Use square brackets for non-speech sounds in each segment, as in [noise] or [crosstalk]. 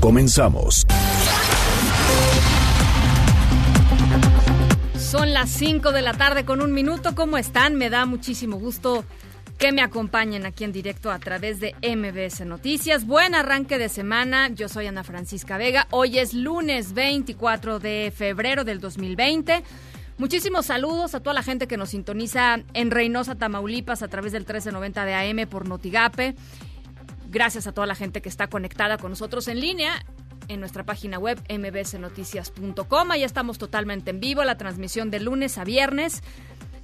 Comenzamos. Son las 5 de la tarde con un minuto. ¿Cómo están? Me da muchísimo gusto que me acompañen aquí en directo a través de MBS Noticias. Buen arranque de semana. Yo soy Ana Francisca Vega. Hoy es lunes 24 de febrero del 2020. Muchísimos saludos a toda la gente que nos sintoniza en Reynosa, Tamaulipas, a través del 1390 de AM por Notigape. Gracias a toda la gente que está conectada con nosotros en línea en nuestra página web mbsnoticias.com. Ahí estamos totalmente en vivo, la transmisión de lunes a viernes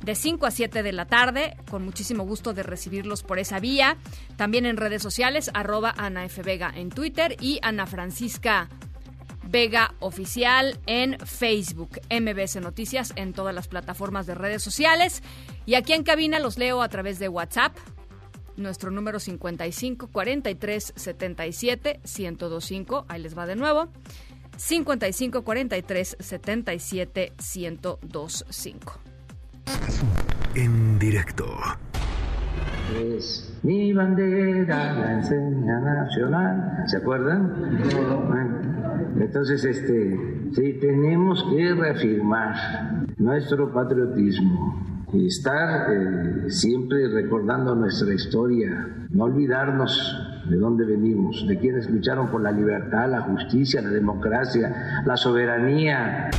de 5 a 7 de la tarde, con muchísimo gusto de recibirlos por esa vía. También en redes sociales, arroba Ana F. Vega en Twitter y Ana Francisca Vega Oficial en Facebook, MBS Noticias en todas las plataformas de redes sociales. Y aquí en cabina los leo a través de WhatsApp, nuestro número 55 43 77 1025. Ahí les va de nuevo. 55 43 77 1025. En directo. Es mi bandera, la enseña nacional. ¿Se acuerdan? Bueno, entonces, este, sí, tenemos que reafirmar nuestro patriotismo estar eh, siempre recordando nuestra historia, no olvidarnos de dónde venimos, de quienes lucharon por la libertad, la justicia, la democracia, la soberanía.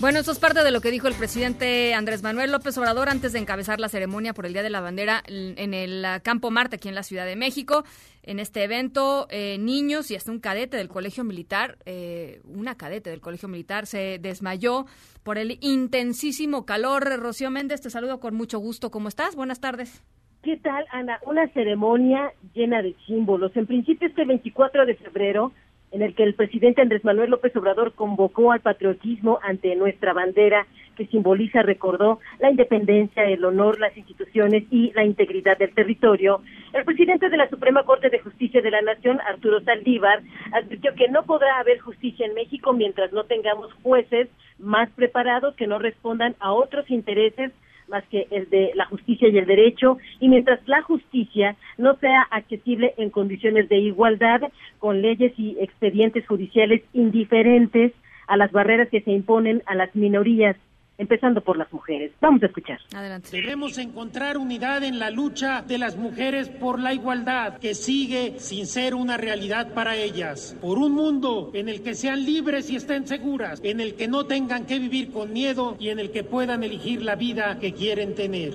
Bueno, eso es parte de lo que dijo el presidente Andrés Manuel López Obrador antes de encabezar la ceremonia por el Día de la Bandera en el ah, Campo Marte, aquí en la Ciudad de México. En este evento, eh, niños y hasta un cadete del Colegio Militar, eh, una cadete del Colegio Militar, se desmayó por el intensísimo calor. Rocío Méndez, te saludo con mucho gusto. ¿Cómo estás? Buenas tardes. ¿Qué tal, Ana? Una ceremonia llena de símbolos. En principio, este 24 de febrero, en el que el presidente Andrés Manuel López Obrador convocó al patriotismo ante nuestra bandera, que simboliza, recordó, la independencia, el honor, las instituciones y la integridad del territorio. El presidente de la Suprema Corte de Justicia de la Nación, Arturo Saldívar, advirtió que no podrá haber justicia en México mientras no tengamos jueces más preparados que no respondan a otros intereses más que el de la justicia y el derecho, y mientras la justicia no sea accesible en condiciones de igualdad, con leyes y expedientes judiciales indiferentes a las barreras que se imponen a las minorías, empezando por las mujeres. Vamos a escuchar. Adelante. Debemos encontrar unidad en la lucha de las mujeres por la igualdad, que sigue sin ser una realidad para ellas. Por un mundo en el que sean libres y estén seguras, en el que no tengan que vivir con miedo y en el que puedan elegir la vida que quieren tener.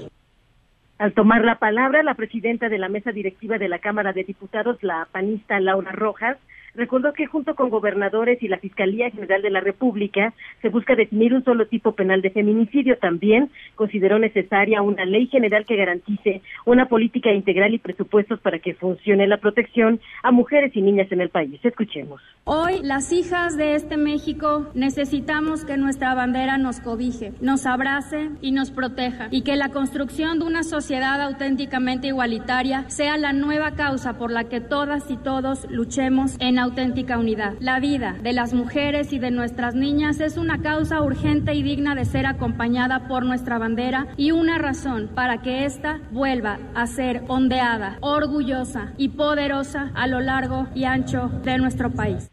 Al tomar la palabra, la presidenta de la mesa directiva de la Cámara de Diputados, la panista Laura Rojas, recordó que junto con gobernadores y la Fiscalía General de la República se busca definir un solo tipo penal de feminicidio. También consideró necesaria una ley general que garantice una política integral y presupuestos para que funcione la protección a mujeres y niñas en el país. Escuchemos. Hoy, las hijas de este México necesitamos que nuestra bandera nos cobije, nos abrace y nos proteja, y que la construcción de una sociedad auténticamente igualitaria sea la nueva causa por la que todas y todos luchemos en auténtica unidad. La vida de las mujeres y de nuestras niñas es una causa urgente y digna de ser acompañada por nuestra bandera y una razón para que ésta vuelva a ser ondeada, orgullosa y poderosa a lo largo y ancho de nuestro país.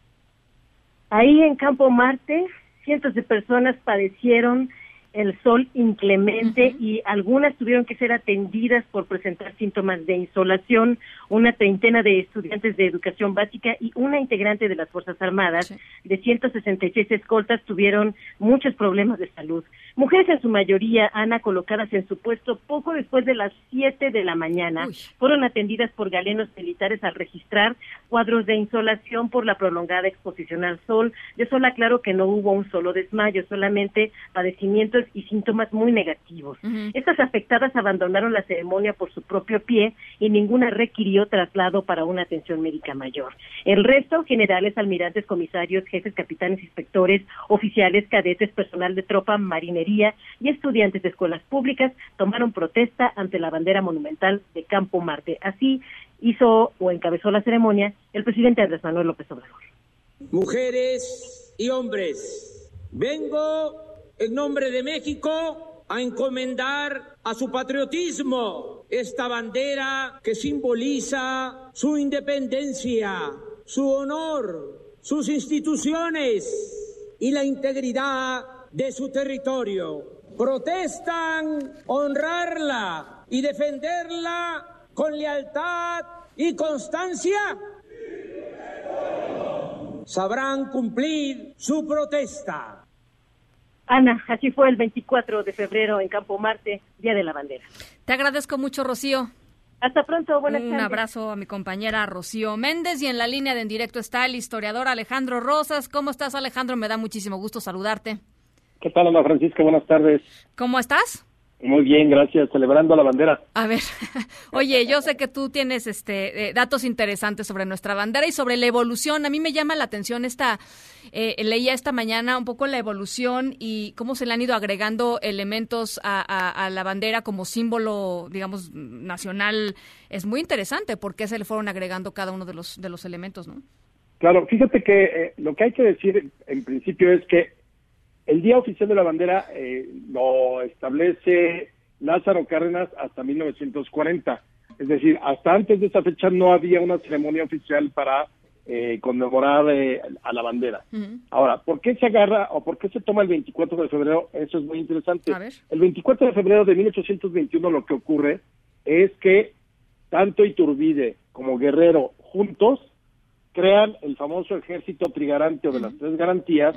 Ahí en Campo Marte, cientos de personas padecieron el sol inclemente y algunas tuvieron que ser atendidas por presentar síntomas de insolación. Una treintena de estudiantes de educación básica y una integrante de las Fuerzas Armadas Sí. de 166 escoltas tuvieron muchos problemas de salud. Mujeres en su mayoría, Ana, colocadas en su puesto poco después de las 7 de la mañana, Uy. fueron atendidas por galenos militares al registrar cuadros de insolación por la prolongada exposición al sol. Yo solo aclaro que no hubo un solo desmayo, solamente padecimiento cuadros y síntomas muy negativos. Estas afectadas abandonaron la ceremonia por su propio pie y ninguna requirió traslado para una atención médica mayor. El resto, generales, almirantes, comisarios, jefes, capitanes, inspectores, oficiales, cadetes, personal de tropa, marinería y estudiantes de escuelas públicas tomaron protesta ante la bandera monumental de Campo Marte. Así hizo o encabezó la ceremonia el presidente Andrés Manuel López Obrador. Mujeres y hombres, vengo en nombre de México a encomendar a su patriotismo esta bandera que simboliza su independencia, su honor, sus instituciones y la integridad de su territorio. Protestan honrarla y defenderla con lealtad y constancia. Sabrán cumplir su protesta. Ana, así fue el 24 de febrero en Campo Marte, Día de la Bandera. Te agradezco mucho, Rocío. Hasta pronto, buenas Un abrazo a mi compañera Rocío Méndez y en la línea de en directo está el historiador Alejandro Rosas. ¿Cómo estás, Alejandro? Me da muchísimo gusto saludarte. ¿Qué tal, Ana Francisca? Buenas tardes. ¿Cómo estás? Muy bien, gracias. Celebrando la bandera. A ver, [laughs] oye, yo sé que tú tienes este eh, datos interesantes sobre nuestra bandera y sobre la evolución. A mí me llama la atención esta, eh, leía esta mañana un poco la evolución y cómo se le han ido agregando elementos a, la bandera como símbolo, digamos, nacional. Es muy interesante por qué se le fueron agregando cada uno de los de los elementos, ¿no? Claro, fíjate que eh, lo que hay que decir en principio es que el Día Oficial de la Bandera eh, lo establece Lázaro Cárdenas hasta 1940. Es decir, hasta antes de esa fecha no había una ceremonia oficial para eh, conmemorar eh, a la bandera. Ahora, ¿por qué se agarra o por qué se toma el 24 de febrero? Eso es muy interesante. El 24 de febrero de 1821 lo que ocurre es que tanto Iturbide como Guerrero juntos crean el famoso ejército trigarante o de las tres garantías,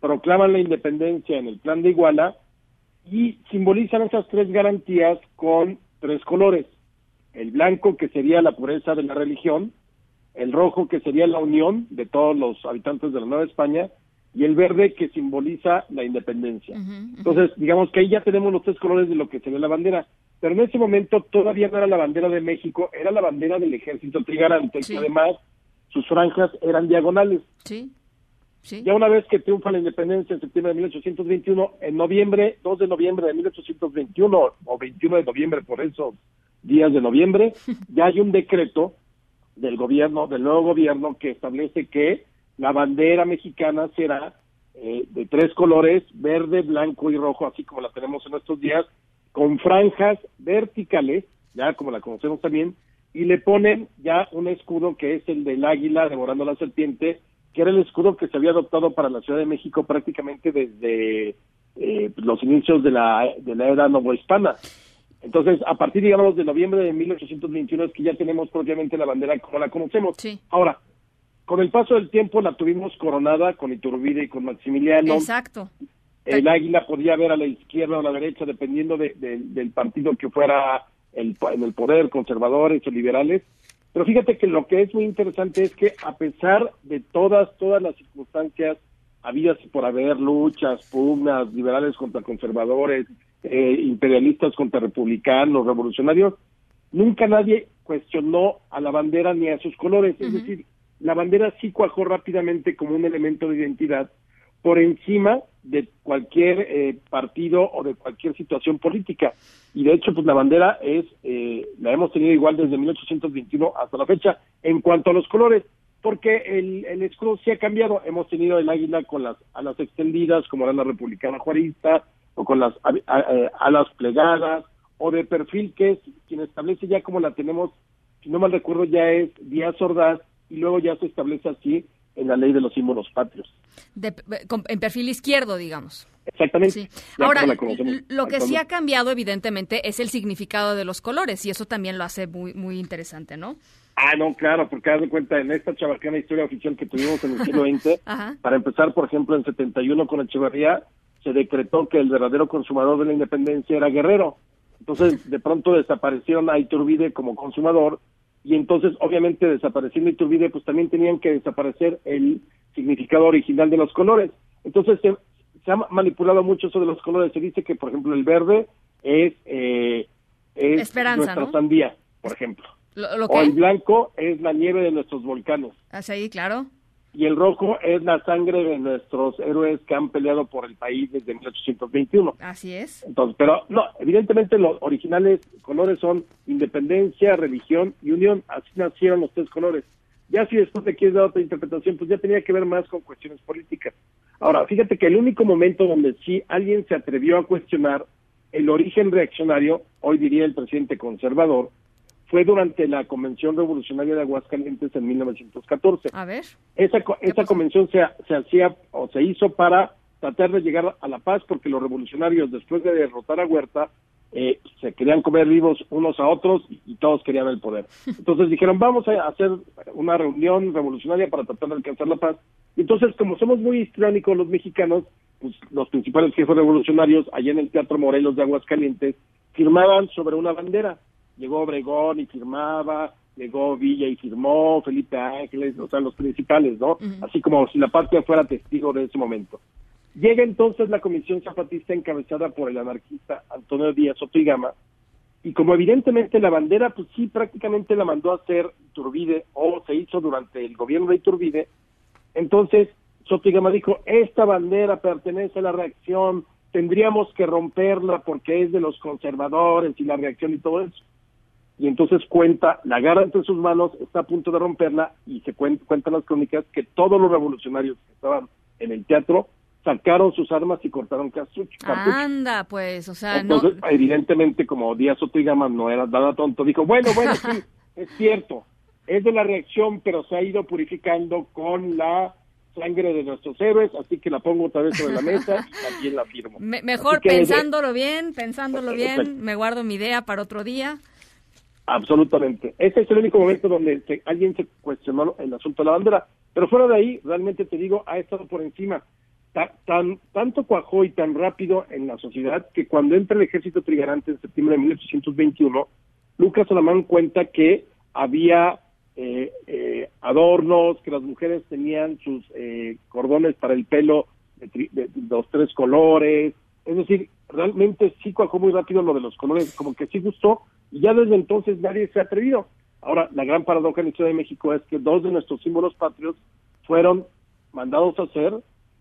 proclaman la independencia en el plan de Iguala y simbolizan esas tres garantías con tres colores. El blanco, que sería la pureza de la religión, el rojo, que sería la unión de todos los habitantes de la Nueva España, y el verde, que simboliza la independencia. Entonces, digamos que ahí ya tenemos los tres colores de lo que sería la bandera. Pero en ese momento todavía no era la bandera de México, era la bandera del ejército trigarante, que además sus franjas eran diagonales. Sí. Ya una vez que triunfa la independencia en septiembre de 1821, en noviembre, 2 de noviembre de 1821 o 21 de noviembre, por esos días de noviembre, [laughs] ya hay un decreto del gobierno, del nuevo gobierno, que establece que la bandera mexicana será eh, de tres colores, verde, blanco y rojo, así como la tenemos en estos días, con franjas verticales, ya como la conocemos también, y le ponen ya un escudo que es el del águila devorando la serpiente, que era el escudo que se había adoptado para la Ciudad de México prácticamente desde eh, los inicios de la, de la era novohispana. Entonces, a partir, digamos, de noviembre de 1821 es que ya tenemos propiamente la bandera como la conocemos. Ahora, con el paso del tiempo la tuvimos coronada con Iturbide y con Maximiliano. Exacto. El águila podía ver a la izquierda o a la derecha, dependiendo del partido que fuera el, en el poder, conservadores o liberales. Pero fíjate que lo que es muy interesante es que a pesar de todas, todas las circunstancias habidas por haber luchas, pugnas, liberales contra conservadores, eh, imperialistas contra republicanos, revolucionarios, nunca nadie cuestionó a la bandera ni a sus colores. Es decir, la bandera sí cuajó rápidamente como un elemento de identidad por encima de cualquier eh, partido o de cualquier situación política. Y de hecho, pues la bandera es, eh, la hemos tenido igual desde 1821 hasta la fecha en cuanto a los colores, porque el, el escudo sí ha cambiado. Hemos tenido el águila con las alas extendidas, como era la republicana juarista, o con las eh, alas plegadas, o de perfil, que es quien establece ya como la tenemos, si no mal recuerdo, ya es Díaz Ordaz, y luego ya se establece así en la ley de los símbolos patrios. en perfil izquierdo, digamos. Exactamente. Ahora, lo que sí ha cambiado, evidentemente, es el significado de los colores, y eso también lo hace muy, muy interesante, ¿no? Ah, no, claro, porque haz de cuenta, en esta chabacana historia oficial que tuvimos en el siglo [laughs] XX, para empezar, por ejemplo, en 71 con Echeverría, se decretó que el verdadero consumador de la independencia era Guerrero. Entonces, de pronto desaparecieron a Iturbide como consumador y entonces obviamente desapareciendo Iturbide pues también tenían que desaparecer el significado original de los colores. Entonces se, se ha manipulado mucho eso de los colores. Se dice que, por ejemplo, el verde es, eh, es Esperanza, nuestra ¿no? sandía, por ejemplo. ¿Lo, lo O el blanco es la nieve de nuestros volcanes. Ahí, claro. Y el rojo es la sangre de nuestros héroes que han peleado por el país desde 1821. Así es. Entonces, pero no, evidentemente los originales colores son independencia, religión y unión. Así nacieron los tres colores. Ya si después te quieres dar otra interpretación, pues ya tenía que ver más con cuestiones políticas. Ahora, fíjate que el único momento donde sí alguien se atrevió a cuestionar el origen reaccionario, hoy diría el presidente conservador, fue durante la Convención Revolucionaria de Aguascalientes en 1914. A ver. Esa, esa convención se, se hacía o se hizo para tratar de llegar a la paz porque los revolucionarios después de derrotar a Huerta eh, se querían comer vivos unos a otros y, y todos querían el poder. [laughs] Entonces dijeron vamos a hacer una reunión revolucionaria para tratar de alcanzar la paz. Y entonces como somos muy histriónicos los mexicanos, pues los principales jefes revolucionarios allá en el Teatro Morelos de Aguascalientes firmaban sobre una bandera. Llegó Obregón y firmaba, llegó Villa y firmó, Felipe Ángeles, o sea, los principales, ¿no? Así como si la patria fuera testigo de ese momento. Llega entonces la Comisión Zapatista encabezada por el anarquista Antonio Díaz Otigama, y como evidentemente la bandera, pues sí, prácticamente la mandó a hacer Iturbide, o se hizo durante el gobierno de Iturbide, entonces Sotigama dijo, esta bandera pertenece a la reacción, tendríamos que romperla porque es de los conservadores y la reacción y todo eso. Y entonces cuenta, la agarra entre sus manos, está a punto de romperla y se cuen- cuentan las crónicas que todos los revolucionarios que estaban en el teatro sacaron sus armas y cortaron cartucho. cartucho. Anda, pues, o sea, no. Entonces, evidentemente, como Díaz Otigama no era nada tonto, dijo, bueno, bueno, sí, [laughs] es cierto, es de la reacción, pero se ha ido purificando con la sangre de nuestros héroes, así que la pongo otra vez sobre la mesa y también la firmo. Me- mejor que, pensándolo bien, pensándolo bien, me guardo mi idea para otro día. Absolutamente. Ese es el único momento donde se- alguien se cuestionó el asunto de la bandera. Pero fuera de ahí, realmente te digo, ha estado por encima. Ta- tan, tanto cuajó y tan rápido en la sociedad que cuando entra el ejército trigarante en septiembre de 1821, Lucas Alamán cuenta que había eh, eh, adornos, que las mujeres tenían sus eh, cordones para el pelo de, tri- de- de los tres colores. Es decir, realmente sí cuajó muy rápido lo de los colores, como que sí gustó, y ya desde entonces nadie se ha atrevido. Ahora, la gran paradoja en la Ciudad de México es que dos de nuestros símbolos patrios fueron mandados a hacer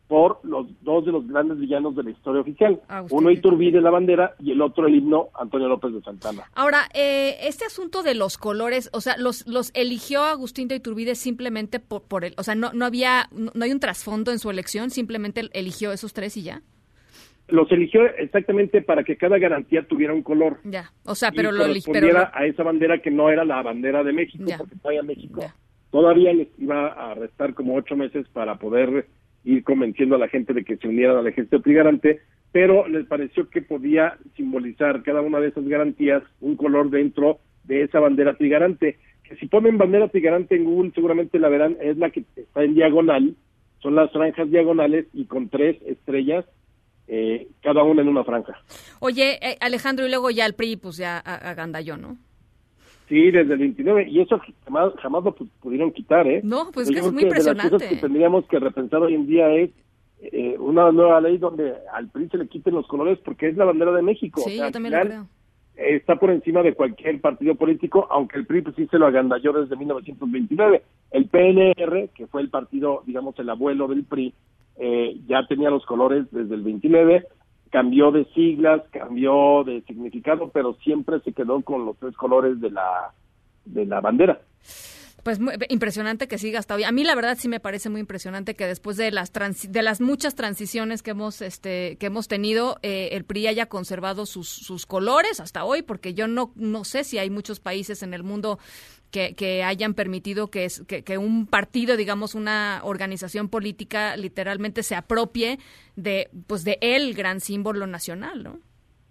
por los dos de los grandes villanos de la historia oficial. Agustín Uno Iturbide, la bandera, y el otro el himno, Antonio López de Santana. Ahora, eh, este asunto de los colores, o sea, los, los eligió Agustín de Iturbide simplemente por, por el, o sea, no, no había, no, no hay un trasfondo en su elección, simplemente eligió esos tres y ya. Los eligió exactamente para que cada garantía tuviera un color. Ya, o sea, pero y lo correspondiera pero a esa bandera que no era la bandera de México, Ya. porque todavía México todavía les iba a restar como ocho meses para poder ir convenciendo a la gente de que se unieran al ejército trigarante, pero les pareció que podía simbolizar cada una de esas garantías un color dentro de esa bandera trigarante. Que si ponen bandera trigarante en Google seguramente la verán, es la que está en diagonal, son las franjas diagonales y con tres estrellas, eh, cada una en una franja. Oye, eh, Alejandro, y luego ya el PRI, pues ya a- agandalló, ¿no? Sí, desde el 29, y eso jamás, jamás lo pu- pudieron quitar, ¿eh? No, pues que es muy De las impresionante. cosas que tendríamos que repensar hoy en día es eh, una nueva ley donde al PRI se le quiten los colores porque es la bandera de México. Sí, O sea, yo también lo creo. Está por encima de cualquier partido político, aunque el PRI pues, sí se lo agandalló desde 1929. El PNR, que fue el partido, digamos, el abuelo del PRI, eh, ya tenía los colores desde el 29, cambió de siglas, cambió de significado, pero siempre se quedó con los tres colores de la de la bandera. Pues muy- impresionante que siga hasta hoy. A mí la verdad sí me parece muy impresionante que después de las transi- de las muchas transiciones que hemos este que hemos tenido eh, el PRI haya conservado sus, sus colores hasta hoy, porque yo no no sé si hay muchos países en el mundo que, que hayan permitido que, es- que que un partido, digamos una organización política, literalmente se apropie de pues de el gran símbolo nacional, ¿no?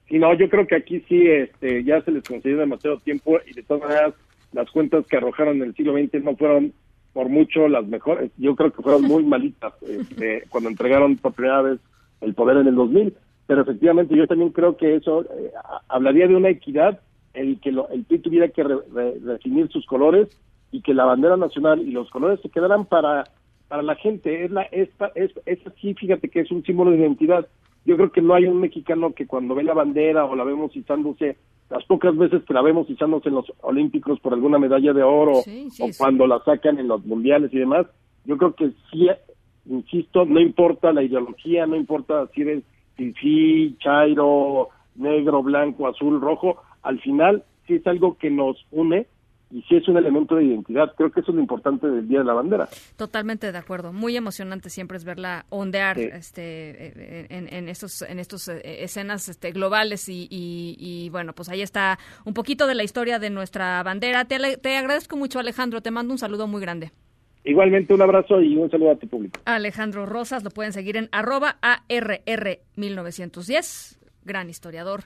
Y no, yo creo que aquí sí este, ya se les concedió demasiado tiempo y de todas maneras las cuentas que arrojaron en el siglo XX no fueron por mucho las mejores. Yo creo que fueron muy [laughs] malitas este, cuando entregaron por primera vez el poder en el 2000. Pero efectivamente yo también creo que eso eh, hablaría de una equidad el que lo- el PRI tuviera que re- re- definir sus colores y que la bandera nacional y los colores se quedaran para para la gente, es, la, es, es, es así, fíjate que es un símbolo de identidad. Yo creo que no hay un mexicano que cuando ve la bandera o la vemos izándose, las pocas veces que la vemos izándose en los Olímpicos por alguna medalla de oro o cuando la sacan en los mundiales y demás, yo creo que sí, insisto, no importa la ideología, no importa si eres sí, chairo, negro, blanco, azul, rojo, al final sí es algo que nos une y sí es un elemento de identidad. Creo que eso es lo importante del Día de la Bandera. Totalmente de acuerdo. Muy emocionante siempre es verla ondear este, en, en, estos, en estos eh, escenas este, globales y, y, bueno, pues ahí está un poquito de la historia de nuestra bandera. Te, te agradezco mucho, Alejandro. Te mando un saludo muy grande. Igualmente un abrazo y un saludo a tu público. Alejandro Rosas, lo pueden seguir en arroba ARR1910, gran historiador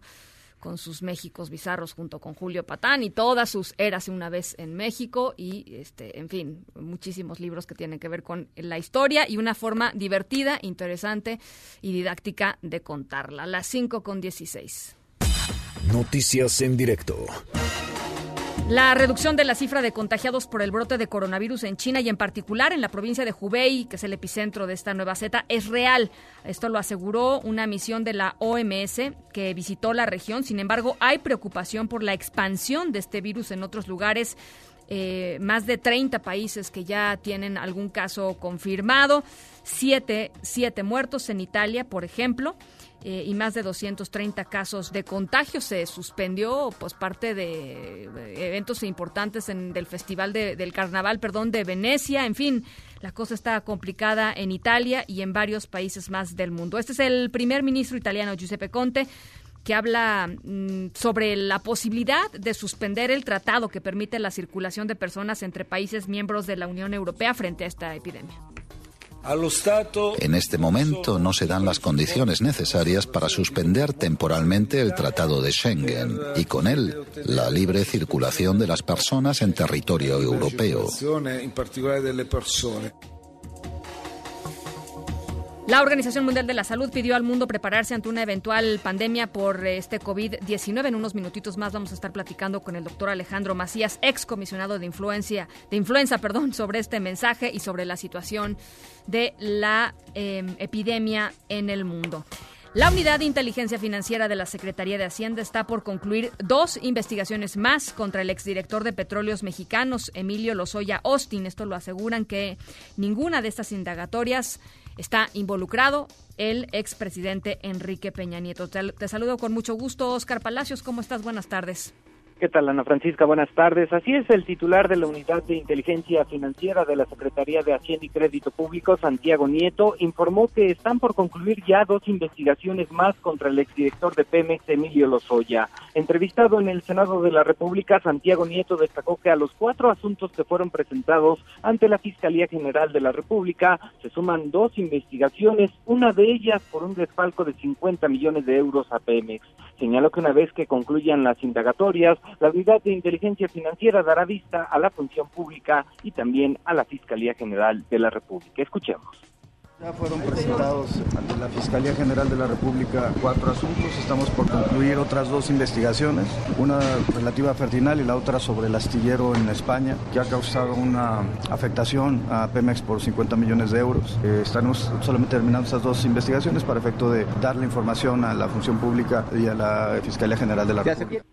con sus Méxicos bizarros junto con Julio Patán y todas sus eras una vez en México y este en fin, muchísimos libros que tienen que ver con la historia y una forma divertida, interesante y didáctica de contarla. Las 5 con 16. Noticias en directo. La reducción de la cifra de contagiados por el brote de coronavirus en China y en particular en la provincia de Hubei, que es el epicentro de esta nueva zeta, es real. Esto lo aseguró una misión de la OMS que visitó la región. Sin embargo, hay preocupación por la expansión de este virus en otros lugares. Eh, más de 30 países que ya tienen algún caso confirmado, siete, siete muertos en Italia, por ejemplo. Eh, y más de 230 casos de contagio. Se suspendió pues parte de eventos importantes en, del Festival del Carnaval, perdón, de Venecia. En fin, la cosa está complicada en Italia y en varios países más del mundo. Este es el primer ministro italiano, Giuseppe Conte que habla mm, sobre la posibilidad de suspender el tratado que permite la circulación de personas entre países miembros de la Unión Europea frente a esta epidemia. En este momento no se dan las condiciones necesarias para suspender temporalmente el Tratado de Schengen y con él la libre circulación de las personas en territorio europeo. La Organización Mundial de la Salud pidió al mundo prepararse ante una eventual pandemia por este COVID-19. En unos minutitos más vamos a estar platicando con el doctor Alejandro Macías, ex comisionado de influencia, de influenza, perdón, [laughs] sobre este mensaje y sobre la situación de la em, epidemia en el mundo. La Unidad de Inteligencia Financiera de la Secretaría de Hacienda está por concluir dos investigaciones más contra el exdirector de Petróleos Mexicanos, Emilio Lozoya Austin. Esto lo aseguran que ninguna de estas indagatorias está involucrado el expresidente Enrique Peña Nieto. Te, te, saludo con mucho gusto, Oscar Palacios. ¿Cómo estás? Buenas tardes. ¿Qué tal, Ana Francisca? Buenas tardes. Así es, el titular de la Unidad de Inteligencia Financiera de la Secretaría de Hacienda y Crédito Público, Santiago Nieto, informó que están por concluir ya dos investigaciones más contra el exdirector de Pemex, Emilio Lozoya. Entrevistado en el Senado de la República, Santiago Nieto destacó que a los cuatro asuntos que fueron presentados ante la Fiscalía General de la República se suman dos investigaciones, una de ellas por un desfalco de 50 millones de euros a Pemex. Señaló que una vez que concluyan las indagatorias, la Unidad de Inteligencia Financiera dará vista a la función pública y también a la Fiscalía General de la República. Escuchemos. Ya fueron presentados ante la Fiscalía General de la República cuatro asuntos. Estamos por concluir otras dos investigaciones, una relativa a Ferdinand y la otra sobre el astillero en España, que ha causado una afectación a Pemex por 50 millones de euros. Eh, estamos solamente terminando estas dos investigaciones para efecto de darle información a la función pública y a la Fiscalía General de la República.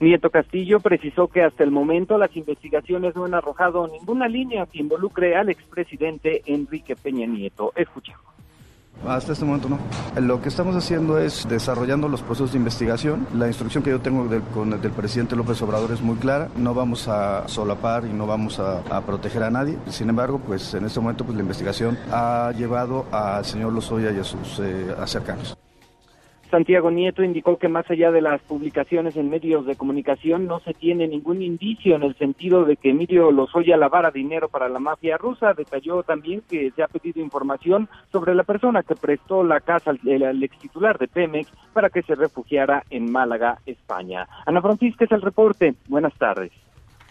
Nieto Castillo precisó que hasta el momento las investigaciones no han arrojado ninguna línea que involucre al expresidente Enrique Peña Nieto. Escuchemos. Hasta este momento no. Lo que estamos haciendo es desarrollando los procesos de investigación. La instrucción que yo tengo con el del presidente López Obrador es muy clara. No vamos a solapar y no vamos a, proteger a nadie. Sin embargo, pues en este momento pues la investigación ha llevado al señor Lozoya y a sus eh, acercanos. Santiago Nieto indicó que más allá de las publicaciones en medios de comunicación no se tiene ningún indicio en el sentido de que Emilio Lozoya lavara dinero para la mafia rusa. Detalló también que se ha pedido información sobre la persona que prestó la casa al, ex titular de Pemex para que se refugiara en Málaga, España. Ana Francisca es el reporte. Buenas tardes.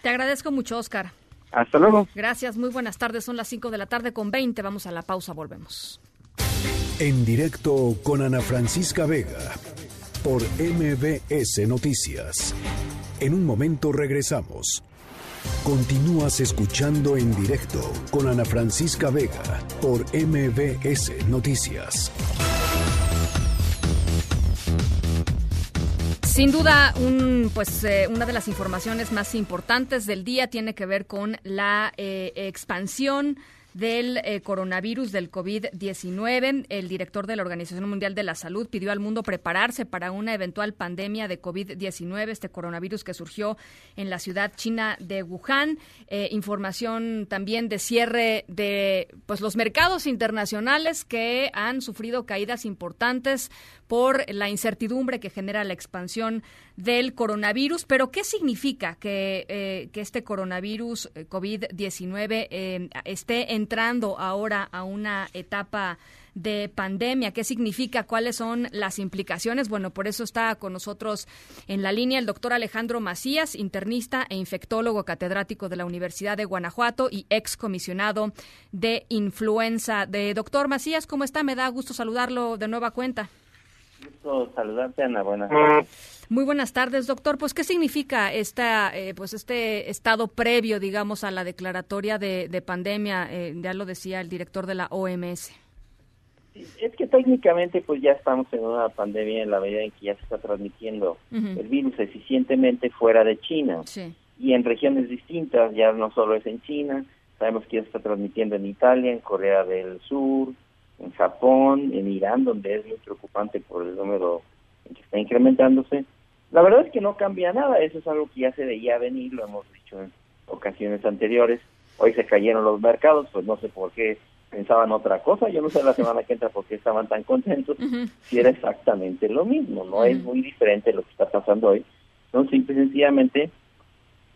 Te agradezco mucho, Oscar. Hasta luego. Gracias, muy buenas tardes. Son las 5 de la tarde con 20. Vamos a la pausa, volvemos. En directo con Ana Francisca Vega por MBS Noticias. En un momento regresamos. Continúas escuchando en directo con Ana Francisca Vega por MBS Noticias. Sin duda, un, pues, eh, una de las informaciones más importantes del día tiene que ver con la eh, expansión del eh, coronavirus del COVID-19. El director de la Organización Mundial de la Salud pidió al mundo prepararse para una eventual pandemia de COVID-19, este coronavirus que surgió en la ciudad china de Wuhan. Eh, información también de cierre de pues los mercados internacionales que han sufrido caídas importantes por la incertidumbre que genera la expansión del coronavirus. Pero, ¿qué significa que, eh, este coronavirus eh, COVID-19 eh, esté entrando ahora a una etapa de pandemia. ¿Qué significa? ¿Cuáles son las implicaciones? Bueno, por eso está con nosotros en la línea el doctor Alejandro Macías, internista e infectólogo catedrático de la Universidad de Guanajuato y ex comisionado de influenza. De doctor Macías, ¿cómo está? Me da gusto saludarlo de nueva cuenta. Gusto saludarte, Ana. Buenas tardes. Muy buenas tardes, doctor. Pues, ¿qué significa esta, eh, pues este estado previo, digamos, a la declaratoria de, pandemia? Eh, ya lo decía el director de la OMS. Es que técnicamente, pues ya estamos en una pandemia en la medida en que ya se está transmitiendo el virus eficientemente fuera de China y en regiones distintas. Ya no solo es en China, sabemos que ya se está transmitiendo en Italia, en Corea del Sur, en Japón, en Irán, donde es muy preocupante por el número que está incrementándose. La verdad es que no cambia nada, eso es algo que ya se veía venir, lo hemos dicho en ocasiones anteriores. Hoy se cayeron los mercados, pues no sé por qué pensaban otra cosa, yo no sé la semana que entra por qué estaban tan contentos, si era exactamente lo mismo, no es muy diferente lo que está pasando hoy, son simple y sencillamente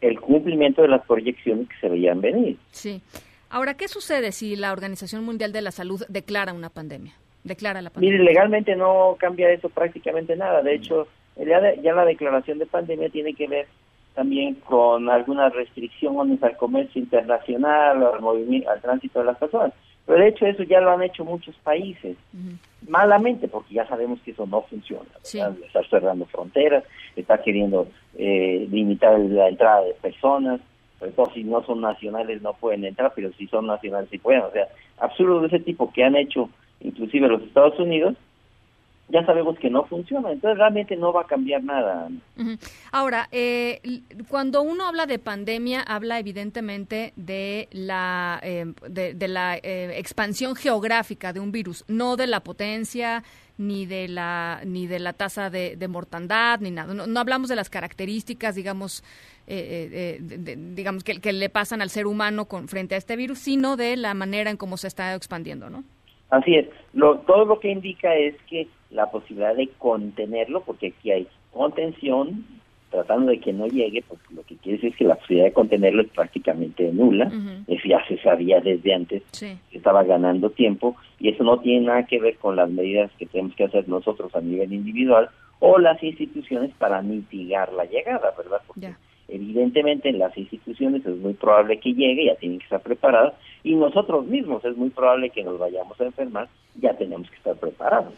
el cumplimiento de las proyecciones que se veían venir. Sí. Ahora, ¿qué sucede si la Organización Mundial de la Salud declara una pandemia? Declara la pandemia. Mire, legalmente no cambia eso prácticamente nada. De hecho, ya, ya la declaración de pandemia tiene que ver también con algunas restricciones al comercio internacional, al movimiento, al tránsito de las personas. Pero de hecho eso ya lo han hecho muchos países, malamente, porque ya sabemos que eso no funciona. Está cerrando fronteras, está queriendo eh, limitar la entrada de personas, sobre si no son nacionales no pueden entrar, pero si son nacionales sí pueden. O sea, absurdos de ese tipo que han hecho inclusive los Estados Unidos, ya sabemos que no funciona, entonces realmente no va a cambiar nada. Ahora, eh, cuando uno habla de pandemia, habla evidentemente de la, eh, de, la eh, expansión geográfica de un virus, no de la potencia ni de la ni de la tasa de, mortandad ni nada. No, hablamos de las características, digamos, digamos que, que le pasan al ser humano con frente a este virus, sino de la manera en cómo se está expandiendo, ¿no? Así es. Lo, todo lo que indica es que la posibilidad de contenerlo, porque aquí hay contención, tratando de que no llegue, pues lo que quiere decir es que la posibilidad de contenerlo es prácticamente nula. Eso ya se sabía desde antes que estaba ganando tiempo y eso no tiene nada que ver con las medidas que tenemos que hacer nosotros a nivel individual o las instituciones para mitigar la llegada, ¿verdad? Porque evidentemente en las instituciones es muy probable que llegue, ya tienen que estar preparadas, y nosotros mismos es muy probable que nos vayamos a enfermar, ya tenemos que estar preparados.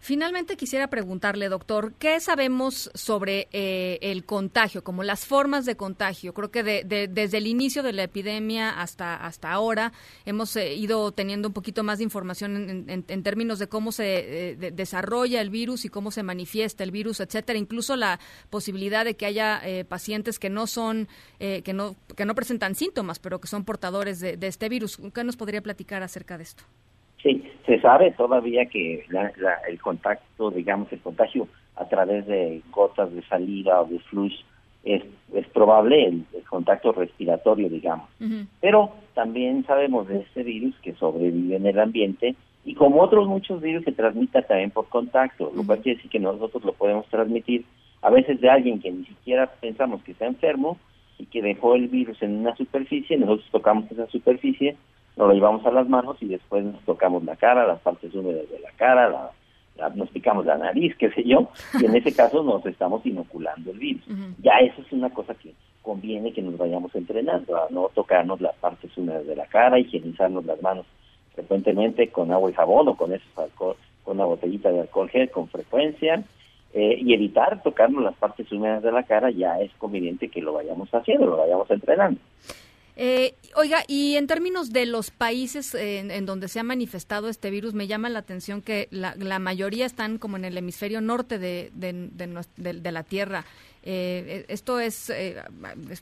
Finalmente quisiera preguntarle, doctor, ¿qué sabemos sobre eh, el contagio, como las formas de contagio? Creo que desde el inicio de la epidemia hasta, hasta ahora hemos eh, ido teniendo un poquito más de información en, términos de cómo se eh, desarrolla el virus y cómo se manifiesta el virus, etcétera, incluso la posibilidad de que haya pacientes que no son, que no, que no presentan síntomas, pero que son portadores de este virus. ¿Qué nos podría platicar acerca de esto? Sí, se sabe todavía que el contacto, digamos, el contagio a través de gotas de salida o de flush es, es probable, el, contacto respiratorio, digamos. Pero también sabemos de este virus que sobrevive en el ambiente y como otros muchos virus se transmite también por contacto, lo cual quiere decir que nosotros lo podemos transmitir a veces de alguien que ni siquiera pensamos que está enfermo y que dejó el virus en una superficie, nosotros tocamos esa superficie, nos lo llevamos a las manos y después nos tocamos la cara, las partes húmedas de la cara, la, nos picamos la nariz, qué sé yo, y en ese caso nos estamos inoculando el virus. Ya eso es una cosa que conviene que nos vayamos entrenando, a no tocarnos las partes húmedas de la cara, higienizarnos las manos frecuentemente con agua y jabón o con esos alcohol, con una botellita de alcohol gel con frecuencia, eh, y evitar tocarnos las partes húmedas de la cara, ya es conveniente que lo vayamos haciendo, lo vayamos entrenando. Eh, oiga, y en términos de los países en, donde se ha manifestado este virus, me llama la atención que la, mayoría están como en el hemisferio norte de, de, la Tierra. Eh, esto es, eh,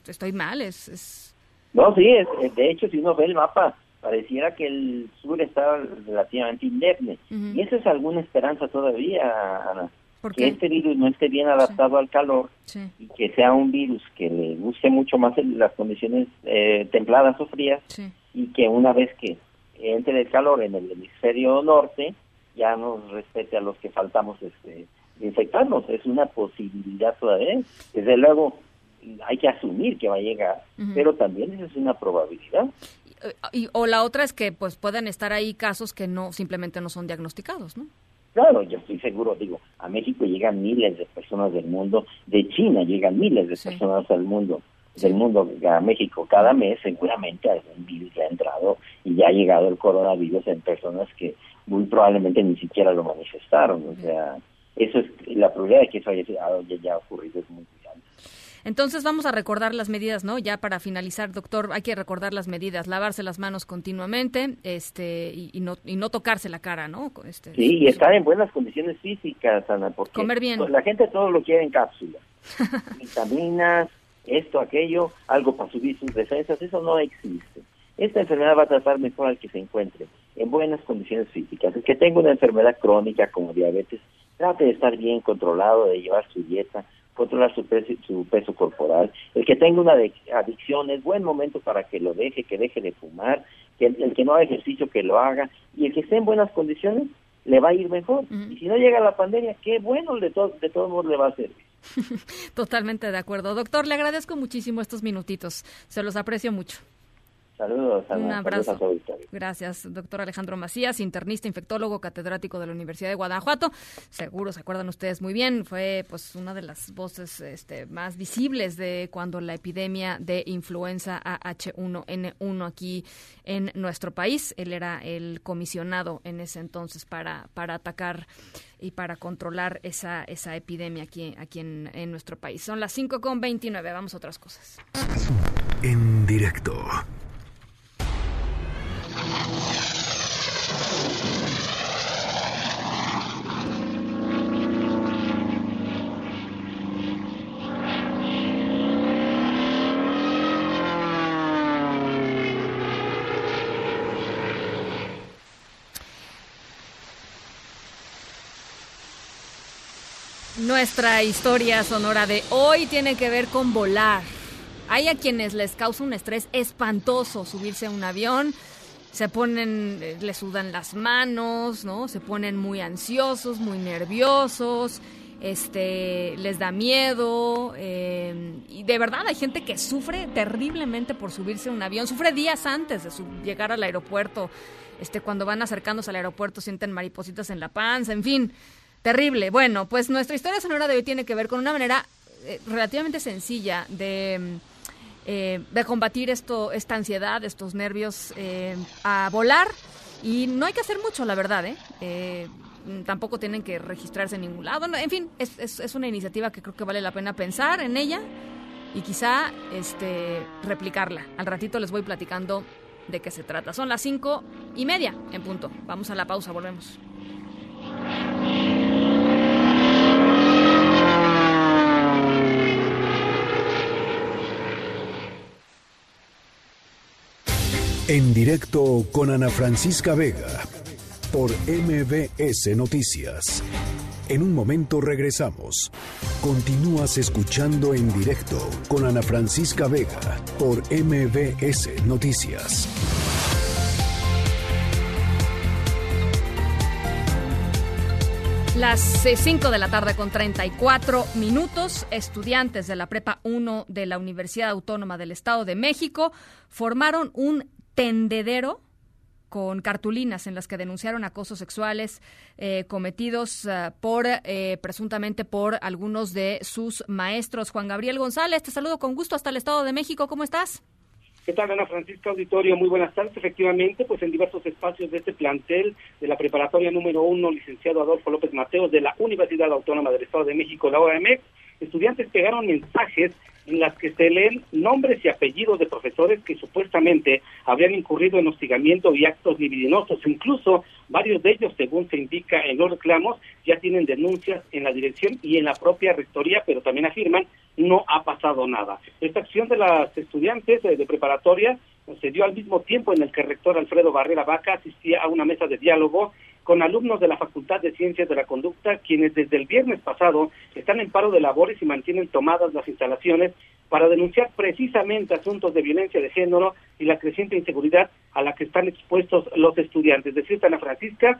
estoy mal, es, No, sí, es, de hecho, si uno ve el mapa, pareciera que el sur está relativamente indemne. Y eso es alguna esperanza todavía, Ana que este virus no esté bien adaptado al calor y que sea un virus que le guste mucho más en las condiciones eh, templadas o frías y que una vez que entre el calor en el hemisferio norte ya nos respete a los que faltamos este infectarnos. Es una posibilidad todavía. Desde luego hay que asumir que va a llegar pero también esa es una probabilidad. Y, o la otra es que pues puedan estar ahí casos que no simplemente no son diagnosticados no Claro, yo estoy seguro, digo, a México llegan miles de personas del mundo, de China llegan miles de personas al mundo, del mundo a México cada mes, seguramente algún virus ya ha entrado y ya ha llegado el coronavirus en personas que muy probablemente ni siquiera lo manifestaron, o sea, eso es la probabilidad de que eso haya, haya ocurrido es muy grande. Entonces vamos a recordar las medidas, ¿no? Ya para finalizar, doctor, hay que recordar las medidas, lavarse las manos continuamente, este, y, no y no tocarse la cara, ¿no? Este, sí, y estar en buenas condiciones físicas, Ana, porque comer bien. Pues, la gente todo lo quiere en cápsula, [laughs] vitaminas, esto, aquello, algo para subir sus defensas, eso no existe. Esta enfermedad va a tratar mejor al que se encuentre en buenas condiciones físicas. El que tenga una enfermedad crónica como diabetes, trate de estar bien controlado, de llevar su dieta, controlar su peso, su peso corporal. El que tenga una adicción es buen momento para que lo deje, que deje de fumar, que el, que no haga ejercicio que lo haga y el que esté en buenas condiciones le va a ir mejor. Y si no llega la pandemia, qué bueno, de, todo de todos modos le va a servir. [laughs] Totalmente de acuerdo. Doctor, le agradezco muchísimo estos minutitos. Se los aprecio mucho. Saludos, Un abrazo. Gracias, doctor Alejandro Macías, internista, infectólogo, catedrático de la Universidad de Guanajuato. Seguro se acuerdan ustedes muy bien, fue pues una de las voces este, más visibles de cuando la epidemia de influenza H1N1 aquí en nuestro país. Él era el comisionado en ese entonces para, para atacar y para controlar esa, esa epidemia aquí, aquí en, en nuestro país. Son las 5.29, vamos a otras cosas. En directo. Nuestra historia sonora de hoy tiene que ver con volar. Hay a quienes les causa un estrés espantoso subirse a un avión, se ponen, eh, le sudan las manos, ¿no? Se ponen muy ansiosos, muy nerviosos, este, les da miedo. Eh, y de verdad hay gente que sufre terriblemente por subirse a un avión, sufre días antes de llegar al aeropuerto. Este, cuando van acercándose al aeropuerto sienten maripositas en la panza, en fin, terrible. Bueno, pues nuestra historia sonora de hoy tiene que ver con una manera eh, relativamente sencilla de eh, de combatir esto, esta ansiedad, estos nervios, eh, a volar. Y no hay que hacer mucho, la verdad, ¿eh? tampoco tienen que registrarse en ningún lado. en fin, es, es, una iniciativa que creo que vale la pena pensar en ella y quizá este, replicarla. Al ratito les voy platicando de qué se trata. Son las cinco y media en punto. Vamos a la pausa, volvemos. En directo con Ana Francisca Vega por MBS Noticias. En un momento regresamos. Continúas escuchando en directo con Ana Francisca Vega por MBS Noticias. Las 5 de la tarde con 34 minutos, estudiantes de la Prepa 1 de la Universidad Autónoma del Estado de México formaron un tendedero con cartulinas en las que denunciaron acosos sexuales eh, cometidos eh, por eh, presuntamente por algunos de sus maestros. Juan Gabriel González, te saludo con gusto hasta el Estado de México. ¿Cómo estás? ¿Qué tal, Ana Francisca Auditorio? Muy buenas tardes. Efectivamente, pues en diversos espacios de este plantel de la preparatoria número uno, licenciado Adolfo López Mateos de la Universidad Autónoma del Estado de México, la OMX, estudiantes pegaron mensajes en las que se leen nombres y apellidos de profesores que supuestamente habrían incurrido en hostigamiento y actos libidinosos. Incluso varios de ellos, según se indica en los reclamos, ya tienen denuncias en la dirección y en la propia rectoría, pero también afirman no ha pasado nada. Esta acción de las estudiantes de preparatoria se dio al mismo tiempo en el que el rector Alfredo Barrera Vaca asistía a una mesa de diálogo con alumnos de la Facultad de Ciencias de la Conducta, quienes desde el viernes pasado están en paro de labores y mantienen tomadas las instalaciones para denunciar precisamente asuntos de violencia de género y la creciente inseguridad a la que están expuestos los estudiantes. De Ana Francisca,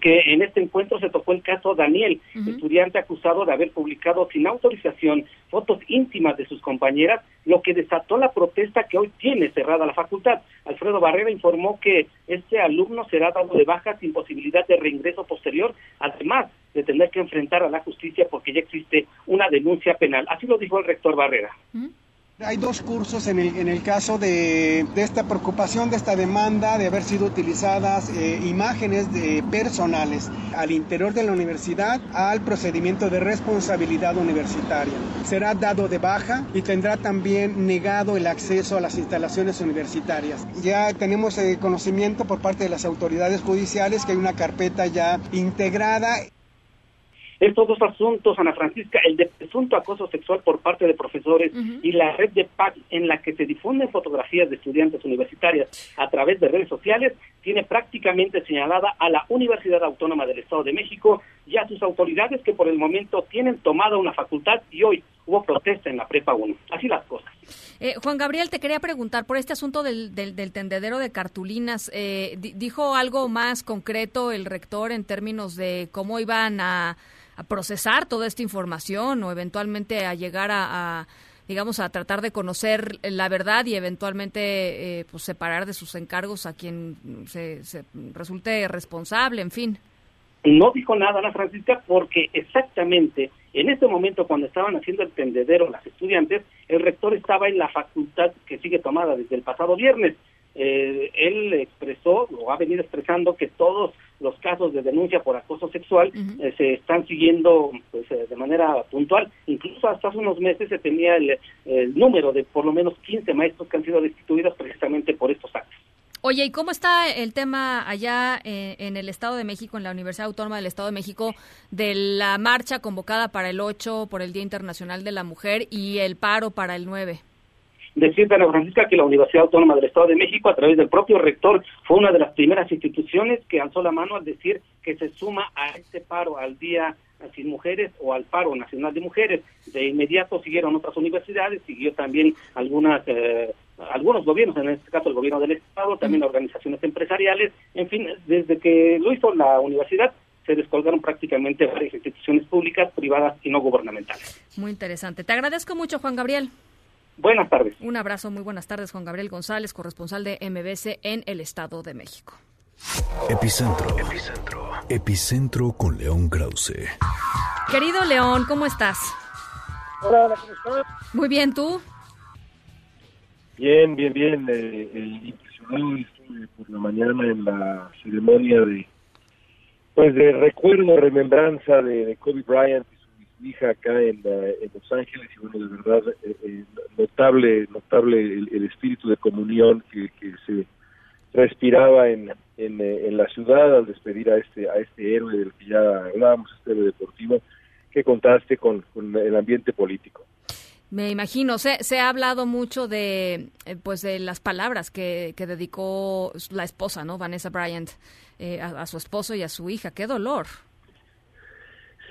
que en este encuentro se tocó el caso Daniel, estudiante acusado de haber publicado sin autorización fotos íntimas de sus compañeras, lo que desató la protesta que hoy tiene cerrada la facultad. Alfredo Barrera informó que este alumno será dado de baja sin posibilidad de reingreso posterior, además de tener que enfrentar a la justicia porque ya existe una denuncia penal. Así lo dijo el rector Barrera. Hay dos cursos en el, caso de, esta preocupación, de esta demanda de haber sido utilizadas eh, imágenes personales al interior de la universidad al procedimiento de responsabilidad universitaria. Será dado de baja y tendrá también negado el acceso a las instalaciones universitarias. Ya tenemos eh, conocimiento por parte de las autoridades judiciales que hay una carpeta ya integrada. Estos dos asuntos, Ana Francisca, el de presunto acoso sexual por parte de profesores y la red de PAC en la que se difunden fotografías de estudiantes universitarias a través de redes sociales, tiene prácticamente señalada a la Universidad Autónoma del Estado de México y a sus autoridades que por el momento tienen tomada una facultad y hoy hubo protesta en la Prepa 1. Así las cosas. Eh, Juan Gabriel, te quería preguntar por este asunto del, del, tendedero de cartulinas. Eh, ¿Dijo algo más concreto el rector en términos de cómo iban a a procesar toda esta información o eventualmente a llegar a, digamos, a tratar de conocer la verdad y eventualmente eh, pues separar de sus encargos a quien se, resulte responsable, en fin. No dijo nada Ana Francisca porque exactamente en este momento cuando estaban haciendo el tendedero las estudiantes, el rector estaba en la facultad que sigue tomada desde el pasado viernes. Eh, él expresó o ha venido expresando que todos los casos de denuncia por acoso sexual eh, se están siguiendo pues, eh, de manera puntual. Incluso hasta hace unos meses se tenía el, número de por lo menos 15 maestros que han sido destituidos precisamente por estos actos. Oye, ¿y cómo está el tema allá en el Estado de México, en la Universidad Autónoma del Estado de México, de la marcha convocada para el 8 por el Día Internacional de la Mujer y el paro para el 9? Decir, Ana Francisca, que la Universidad Autónoma del Estado de México, a través del propio rector, fue una de las primeras instituciones que alzó la mano al decir que se suma a este paro al Día Sin Mujeres o al paro nacional de mujeres. De inmediato siguieron otras universidades, siguió también algunas eh, algunos gobiernos, en este caso el gobierno del Estado, también organizaciones empresariales, en fin, desde que lo hizo la universidad, se descolgaron prácticamente varias instituciones públicas, privadas y no gubernamentales. Muy interesante. Te agradezco mucho, Juan Gabriel. Buenas tardes. Un abrazo, muy buenas tardes, Juan Gabriel González, corresponsal de MBC en el Estado de México. Epicentro. Epicentro. Epicentro con León Krause. Querido León, ¿cómo estás? Hola, ¿cómo estás? Muy bien, ¿tú? Bien, bien, bien. Eh, impresionado estuve por la mañana en la ceremonia de pues de recuerdo, remembranza de, Kobe Bryant hija acá en, en, Los Ángeles y bueno, de verdad eh, eh, notable, notable el, espíritu de comunión que, que se respiraba en, en, eh, en, la ciudad al despedir a este a este héroe del que ya hablábamos, este héroe deportivo, que contaste con, con el ambiente político. Me imagino, se, se ha hablado mucho de pues de las palabras que, que dedicó la esposa, ¿no? Vanessa Bryant, a, a, su esposo y a su hija. ¡Qué dolor!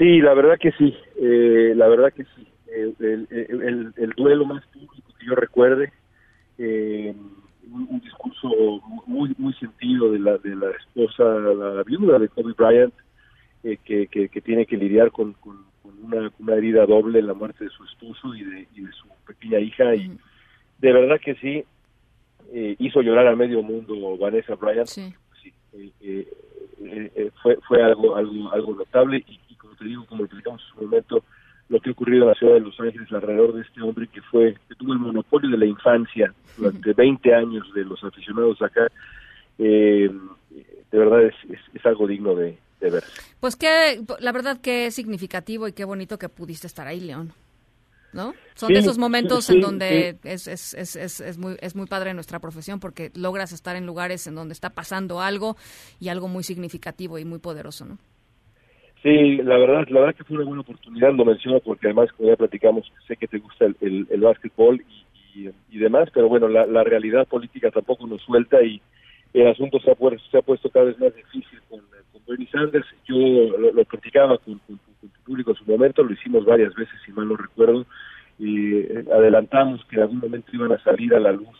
Sí, la verdad que sí, eh, la verdad que sí. El, el, duelo más público que yo recuerde, eh, un, discurso muy muy sentido de la de la esposa, la viuda de Kobe Bryant, eh, que, que, tiene que lidiar con, con, una, una, herida doble, la muerte de su esposo y de, y de su pequeña hija. Y de verdad que sí, hizo llorar a medio mundo Vanessa Bryant. Sí. fue fue algo algo algo notable y, te digo, como lo platicamos en su momento, lo que ha ocurrido en la ciudad de Los Ángeles alrededor de este hombre que fue que tuvo el monopolio de la infancia durante 20 años de los aficionados acá. Eh, de verdad es, es, algo digno de, ver. Pues que, la verdad que significativo y qué bonito que pudiste estar ahí, León. ¿No? Son de esos momentos en donde es, es, es, es, muy, es muy padre nuestra profesión porque logras estar en lugares en donde está pasando algo y algo muy significativo y muy poderoso, ¿no? Sí, la verdad, la verdad que fue una buena oportunidad, lo menciono porque además, como ya platicamos, sé que te gusta el, el, básquetbol y, y, demás, pero bueno, la, la realidad política tampoco nos suelta y el asunto se ha, se ha puesto cada vez más difícil con, con Bernie Sanders. Yo lo, platicaba con, con, tu público en su momento, lo hicimos varias veces, si mal no recuerdo, y eh, adelantamos que en algún momento iban a salir a la luz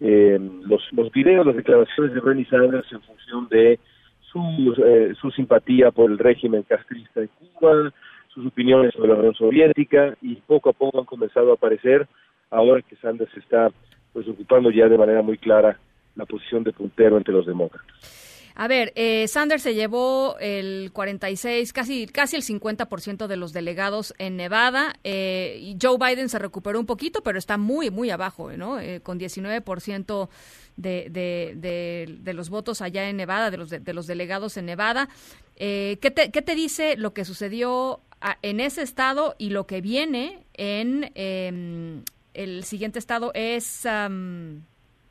eh, los, los videos, las declaraciones de Bernie Sanders en función de su, eh, su simpatía por el régimen castrista de Cuba, sus opiniones sobre la Unión Soviética y poco a poco han comenzado a aparecer ahora que Sanders está pues ocupando ya de manera muy clara la posición de puntero entre los demócratas. A ver, eh, Sanders se llevó el 46, casi, casi el 50% de los delegados en Nevada. Eh, y Joe Biden se recuperó un poquito, pero está muy, muy abajo, ¿no? Eh, con 19% de, de, de, los votos allá en Nevada, de los, de, los delegados en Nevada. Eh, ¿qué, te, ¿Qué te dice lo que sucedió en ese estado y lo que viene en em, el siguiente estado es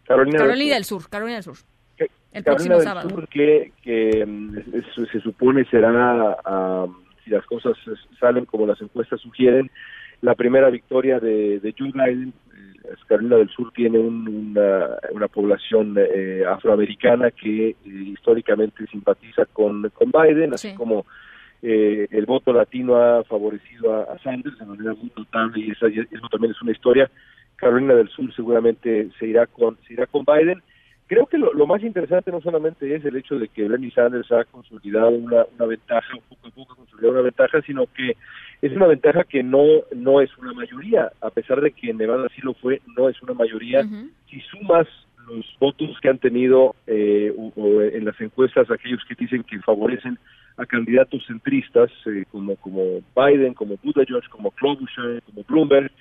Carolina, del Sur. Carolina del Sur. El próximo sábado. que, que mm, se supone será, si las cosas salen como las encuestas sugieren, la primera victoria de, de Joe Biden. Eh, Carolina del Sur tiene una, una, población eh, afroamericana que eh, históricamente simpatiza con, con Biden, así como el voto latino ha favorecido a, Sanders de manera muy notable y eso también es una historia. Carolina del Sur seguramente se irá con, se irá con Biden. Creo que lo, más interesante no solamente es el hecho de que Bernie Sanders ha consolidado una, una ventaja, un poco a poco ha consolidado una ventaja, sino que es una ventaja que no, no es una mayoría, a pesar de que Nevada sí lo fue, no es una mayoría. Si sumas los votos que han tenido eh, o, en las encuestas aquellos que dicen que favorecen a candidatos centristas eh, como como Biden, como Buttigieg, como Klobuchar, como Bloomberg,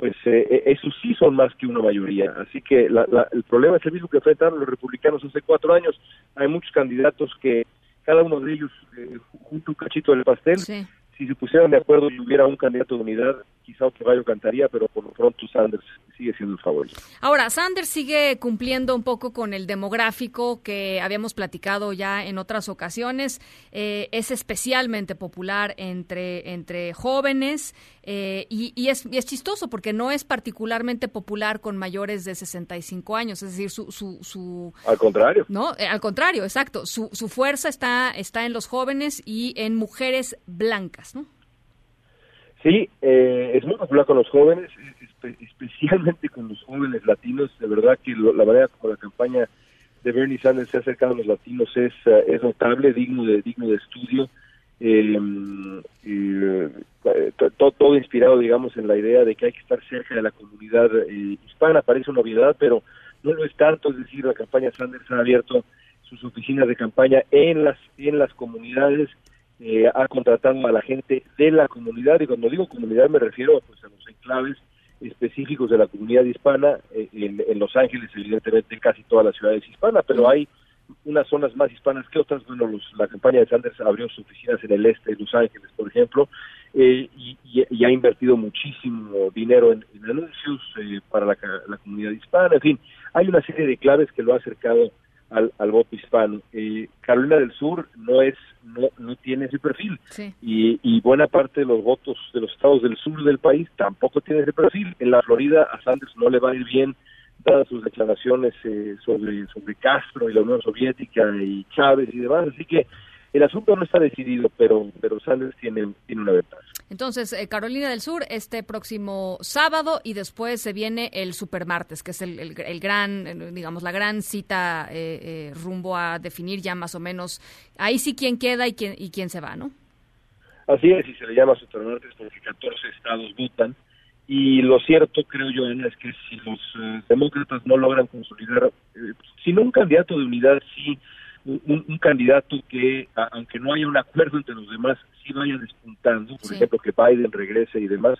pues eh, eh, esos sí son más que una mayoría. Así que el problema es el mismo que enfrentaron los republicanos hace cuatro años. Hay muchos candidatos que cada uno de ellos eh, junto un cachito del pastel. Si se pusieran de acuerdo y hubiera un candidato de unidad, quizá Rayo cantaría, pero por lo pronto Sanders sigue siendo el favorito. Ahora, Sanders sigue cumpliendo un poco con el demográfico que habíamos platicado ya en otras ocasiones. Eh, es especialmente popular entre, entre jóvenes eh, y, es, es, chistoso porque no es particularmente popular con mayores de 65 años. Es decir, su... su, su al contrario. No, eh, al contrario, exacto. Su, su fuerza está, está en los jóvenes y en mujeres blancas, Sí, eh, es muy popular con los jóvenes, especialmente con los jóvenes latinos. De verdad que la manera como la campaña de Bernie Sanders se ha acercado a los latinos es, eh, notable, digno de digno de estudio. Em, eh, todo, inspirado, digamos, en la idea de que hay que estar cerca de la comunidad hispana. Parece una novedad, pero no lo es tanto. Es decir, la campaña Sanders ha abierto sus oficinas de campaña en las en las comunidades eh, ha contratado a la gente de la comunidad, y cuando digo comunidad me refiero pues, a los enclaves específicos de la comunidad hispana, eh, en, Los Ángeles evidentemente casi todas las ciudades hispanas, pero hay unas zonas más hispanas que otras, bueno, los, la campaña de Sanders abrió sus oficinas en el este de Los Ángeles, por ejemplo, eh, y, ha invertido muchísimo dinero en, anuncios para la, la comunidad hispana, en fin, hay una serie de claves que lo ha acercado al, al voto hispano. Eh, Carolina del Sur no es no, no tiene ese perfil y, y, buena parte de los votos de los estados del sur del país tampoco tiene ese perfil. En la Florida a Sanders no le va a ir bien dadas sus declaraciones eh, sobre sobre Castro y la Unión Soviética y Chávez y demás, así que el asunto no está decidido, pero pero Sanders tiene tiene una ventaja. Entonces, eh, Carolina del Sur este próximo sábado y después se viene el supermartes, que es el, el, gran, eh, digamos, la gran cita eh, rumbo a definir ya más o menos ahí sí quién queda y quién, y quién se va, ¿no? Así es, y se le llama supermartes porque 14 estados votan. Y lo cierto, creo yo, Ana, es que si los demócratas no logran consolidar, si no un candidato de unidad, sí un, candidato que, aunque no haya un acuerdo entre los demás, sí vaya despuntando, por ejemplo, que Biden regrese y demás.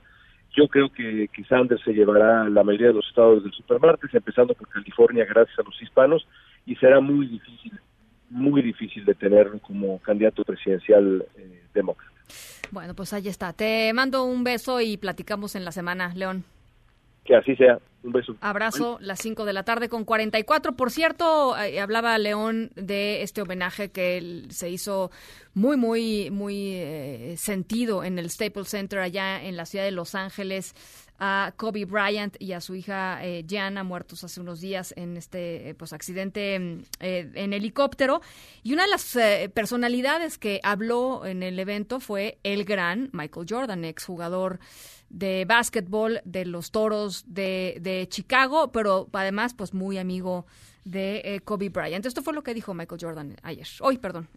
Yo creo que, que Sanders se llevará la mayoría de los estados del supermartes, empezando por California, gracias a los hispanos, y será muy difícil, muy difícil de tenerlo como candidato presidencial eh, demócrata. Bueno, pues ahí está. Te mando un beso y platicamos en la semana, León. Que así sea. Un beso. Abrazo, las 5 de la tarde con 44. Por cierto, eh, hablaba León de este homenaje que se hizo muy, muy, muy eh, sentido en el Staples Center allá en la ciudad de Los Ángeles a Kobe Bryant y a su hija eh, Gianna, muertos hace unos días en este eh, pues, accidente mm, eh, en helicóptero. Y una de las personalidades que habló en el evento fue el gran Michael Jordan, exjugador de básquetbol de los Toros de, de Chicago, pero además pues muy amigo de Kobe Bryant. Esto fue lo que dijo Michael Jordan ayer. Hoy, perdón.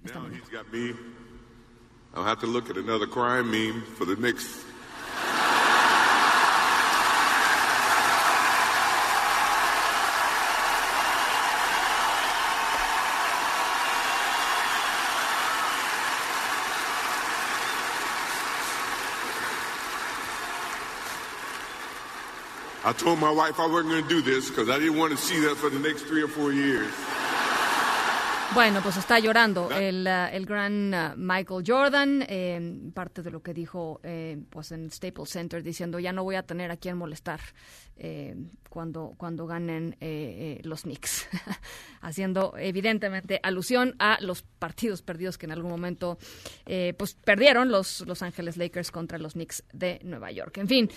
I told my wife I wasn't going to do this because I didn't want to see that for the next three or four years. Bueno, pues está llorando el, uh, el gran uh, Michael Jordan, eh, parte de lo que dijo eh, pues en Staples Center, diciendo ya no voy a tener a quien molestar eh, cuando, cuando ganen eh, eh, los Knicks, [laughs] haciendo evidentemente alusión a los partidos perdidos que en algún momento eh, pues perdieron los Los Ángeles Lakers contra los Knicks de Nueva York. En fin.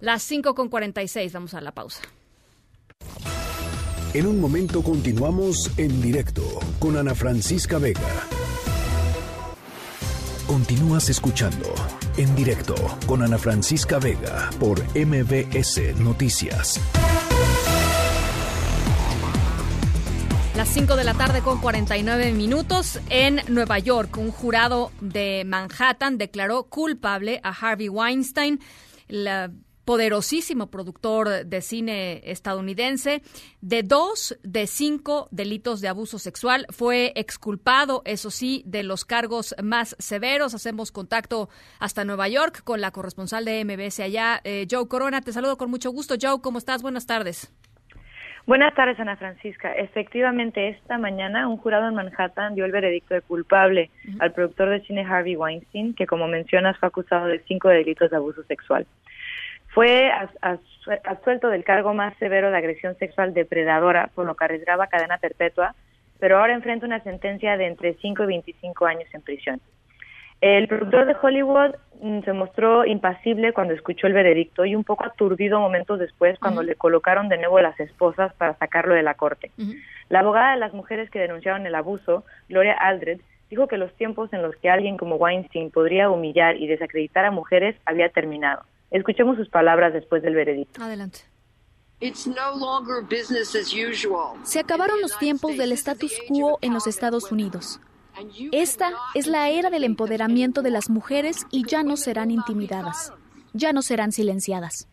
Las 5 con 46, vamos a la pausa. En un momento continuamos en directo con Ana Francisca Vega. Continúas escuchando en directo con Ana Francisca Vega por MBS Noticias. Las 5 de la tarde con 49 minutos en Nueva York. Un jurado de Manhattan declaró culpable a Harvey Weinstein. La poderosísimo productor de cine estadounidense, de dos de cinco delitos de abuso sexual. Fue exculpado, eso sí, de los cargos más severos. Hacemos contacto hasta Nueva York con la corresponsal de MBS allá, eh, Joe Corona. Te saludo con mucho gusto. Joe, ¿cómo estás? Buenas tardes. Buenas tardes, Ana Francisca. Efectivamente, esta mañana un jurado en Manhattan dio el veredicto de culpable al productor de cine Harvey Weinstein, que como mencionas fue acusado de cinco delitos de abuso sexual. Fue absuelto del cargo más severo de agresión sexual depredadora, por lo que arriesgaba cadena perpetua, pero ahora enfrenta una sentencia de entre 5 y 25 años en prisión. El productor de Hollywood mm, se mostró impasible cuando escuchó el veredicto y un poco aturdido momentos después cuando le colocaron de nuevo las esposas para sacarlo de la corte. La abogada de las mujeres que denunciaron el abuso, Gloria Aldred, dijo que los tiempos en los que alguien como Weinstein podría humillar y desacreditar a mujeres había terminado. Escuchemos sus palabras después del veredicto. Adelante. Se acabaron los tiempos del status quo en los Estados Unidos. Esta es la era del empoderamiento de las mujeres y ya no serán intimidadas, ya no serán silenciadas.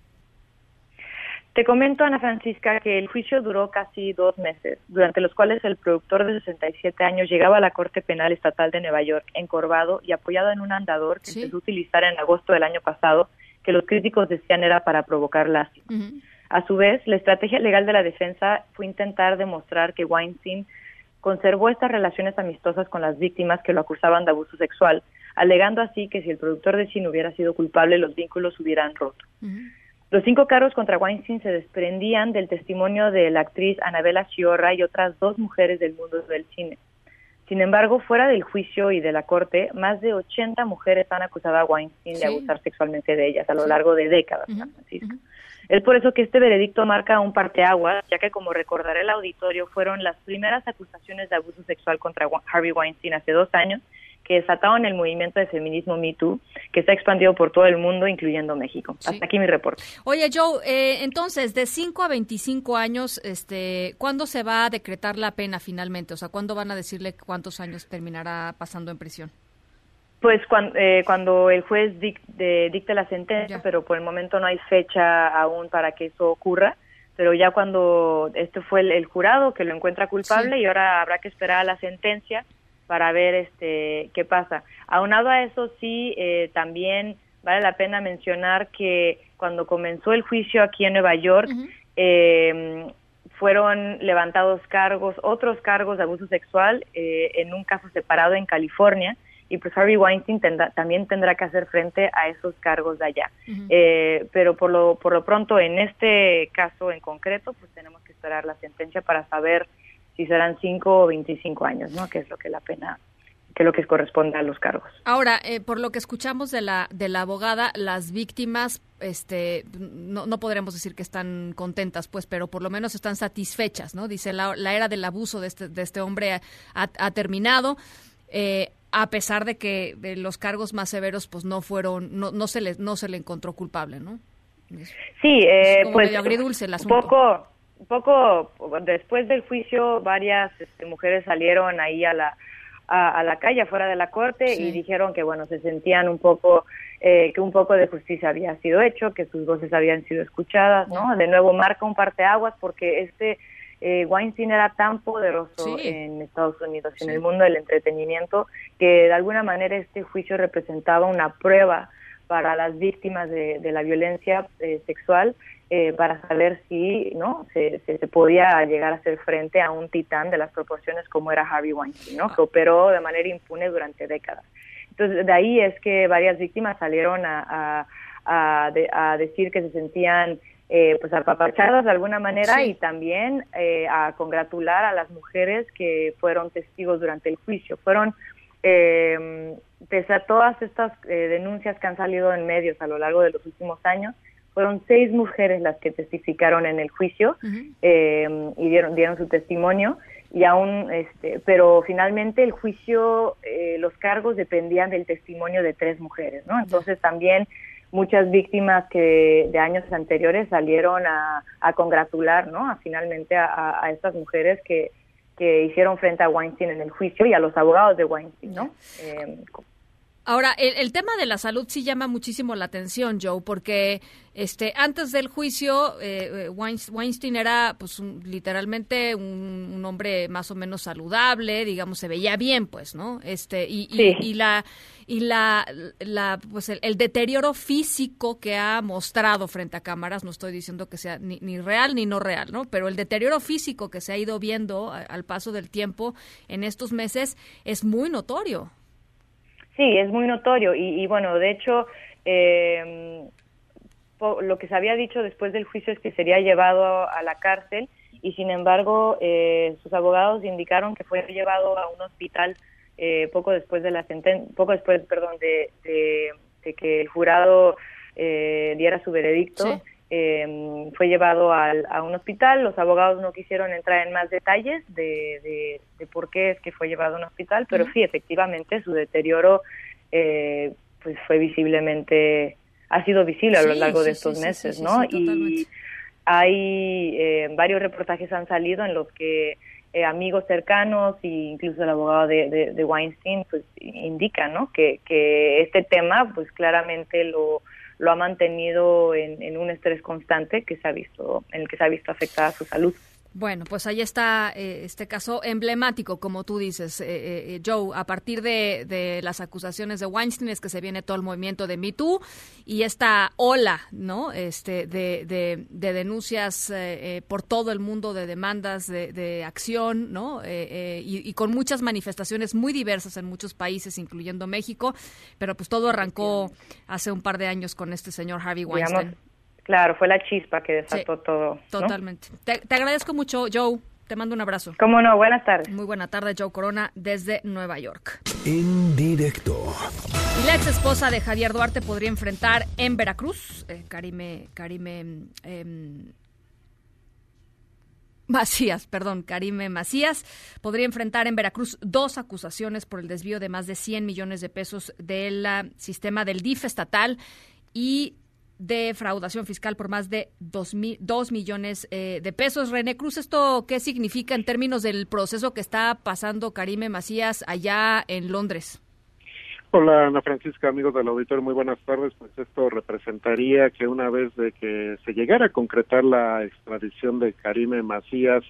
Te comento, Ana Francisca, que el juicio duró casi dos meses, durante los cuales el productor de 67 años llegaba a la Corte Penal Estatal de Nueva York encorvado y apoyado en un andador que se empezó a utilizar en agosto del año pasado que los críticos decían era para provocar lástima. A su vez, la estrategia legal de la defensa fue intentar demostrar que Weinstein conservó estas relaciones amistosas con las víctimas que lo acusaban de abuso sexual, alegando así que si el productor de cine hubiera sido culpable, los vínculos hubieran roto. Los cinco cargos contra Weinstein se desprendían del testimonio de la actriz Anabela Sciorra y otras dos mujeres del mundo del cine. Sin embargo, fuera del juicio y de la corte, más de 80 mujeres han acusado a Weinstein de abusar sexualmente de ellas a lo largo de décadas. Es por eso que este veredicto marca un parteaguas, ya que como recordará el auditorio, fueron las primeras acusaciones de abuso sexual contra Harvey Weinstein hace dos años que desataron el movimiento de feminismo Me Too, que se ha expandido por todo el mundo, incluyendo México. Hasta aquí mi reporte. Oye, Joe, eh, entonces, de 5 a 25 años, este, ¿cuándo se va a decretar la pena finalmente? O sea, ¿cuándo van a decirle cuántos años terminará pasando en prisión? Pues cuando, eh, cuando el juez dicte la sentencia, pero por el momento no hay fecha aún para que eso ocurra pero ya cuando este fue el, jurado que lo encuentra culpable y ahora habrá que esperar a la sentencia para ver este qué pasa. Aunado a eso sí eh, también vale la pena mencionar que cuando comenzó el juicio aquí en Nueva York eh, fueron levantados cargos, otros cargos de abuso sexual eh, en un caso separado en California y pues Harvey Weinstein también tendrá que hacer frente a esos cargos de allá. Eh, pero por lo, por lo pronto en este caso en concreto pues tenemos que esperar la sentencia para saber si serán 5 o 25 años, ¿no? Que es lo que la pena que lo que corresponde a los cargos. Ahora, eh, por lo que escuchamos de la de la abogada, las víctimas, este, no, no podremos decir que están contentas, pues, pero por lo menos están satisfechas, ¿no? Dice la, la era del abuso de este de este hombre ha, ha terminado. Eh, a pesar de que los cargos más severos pues no fueron no, no se le no se le encontró culpable no sí eh, pues agridulce el asunto. poco poco después del juicio varias este, mujeres salieron ahí a la a, la calle afuera de la corte y dijeron que bueno se sentían un poco eh, que un poco de justicia había sido hecho que sus voces habían sido escuchadas no de nuevo marca un parteaguas porque este eh, Weinstein era tan poderoso en Estados Unidos, en el mundo del entretenimiento, que de alguna manera este juicio representaba una prueba para las víctimas de, la violencia eh, sexual eh, para saber si no se, se, podía llegar a hacer frente a un titán de las proporciones como era Harvey Weinstein, ¿no? que operó de manera impune durante décadas. Entonces, de ahí es que varias víctimas salieron a, a, a decir que se sentían eh, pues apapachadas de alguna manera y también eh, a congratular a las mujeres que fueron testigos durante el juicio. Fueron, eh, pese a todas estas eh, denuncias que han salido en medios a lo largo de los últimos años, fueron seis mujeres las que testificaron en el juicio y dieron, dieron su testimonio y aún este pero finalmente el juicio los cargos dependían del testimonio de tres mujeres no entonces también muchas víctimas que de años anteriores salieron a, congratular, ¿no? A, finalmente a, estas mujeres que, que hicieron frente a Weinstein en el juicio y a los abogados de Weinstein, ¿no? Eh, Ahora, el, tema de la salud sí llama muchísimo la atención, Joe, porque este antes del juicio eh, eh, Weinstein era pues literalmente un, hombre más o menos saludable, digamos, se veía bien, pues, ¿no? Este y, y, la y la, la pues el, deterioro físico que ha mostrado frente a cámaras, no estoy diciendo que sea ni, ni real ni no real, ¿no? Pero el deterioro físico que se ha ido viendo al paso del tiempo en estos meses es muy notorio. Sí, es muy notorio y, bueno, de hecho, eh, lo que se había dicho después del juicio es que sería llevado a la cárcel y sin embargo eh, sus abogados indicaron que fue llevado a un hospital eh, poco después de la sentencia, poco después, perdón, de, de, que el jurado diera su veredicto. Eh, fue llevado al, a un hospital. Los abogados no quisieron entrar en más detalles de, de, por qué es que fue llevado a un hospital, pero sí, efectivamente, su deterioro eh, pues fue visiblemente, ha sido visible a lo largo de estos meses, ¿no? y hay eh, varios reportajes han salido en los que eh, amigos cercanos e incluso el abogado de, de, Weinstein pues indican, ¿no? Que, que este tema pues claramente lo lo ha mantenido en, un estrés constante que se ha visto, en el que se ha visto afectada su salud. Bueno, pues ahí está eh, este caso emblemático, como tú dices, eh, eh, Joe. A partir de, las acusaciones de Weinstein es que se viene todo el movimiento de Me Too y esta ola, ¿no? Este de, de, denuncias por todo el mundo, de demandas de, acción, ¿no? Y, con muchas manifestaciones muy diversas en muchos países, incluyendo México. Pero pues todo arrancó hace un par de años con este señor Harvey Weinstein. Claro, fue la chispa que desató todo. Totalmente. Te, agradezco mucho, Joe. Te mando un abrazo. Cómo no, buenas tardes. Muy buena tarde, Joe Corona, desde Nueva York. En directo. Y la ex esposa de Javier Duarte podría enfrentar en Veracruz, eh, Karime, Karime em, Macías, perdón, Karime Macías, podría enfrentar en Veracruz dos acusaciones por el desvío de más de 100 millones de pesos del sistema del DIF estatal y de fraudación fiscal por más de dos, millones eh, de pesos. René Cruz, ¿esto qué significa en términos del proceso que está pasando Karime Macías allá en Londres? Hola Ana Francisca, amigos del auditorio, muy buenas tardes. Pues esto representaría que una vez de que se llegara a concretar la extradición de Karime Macías,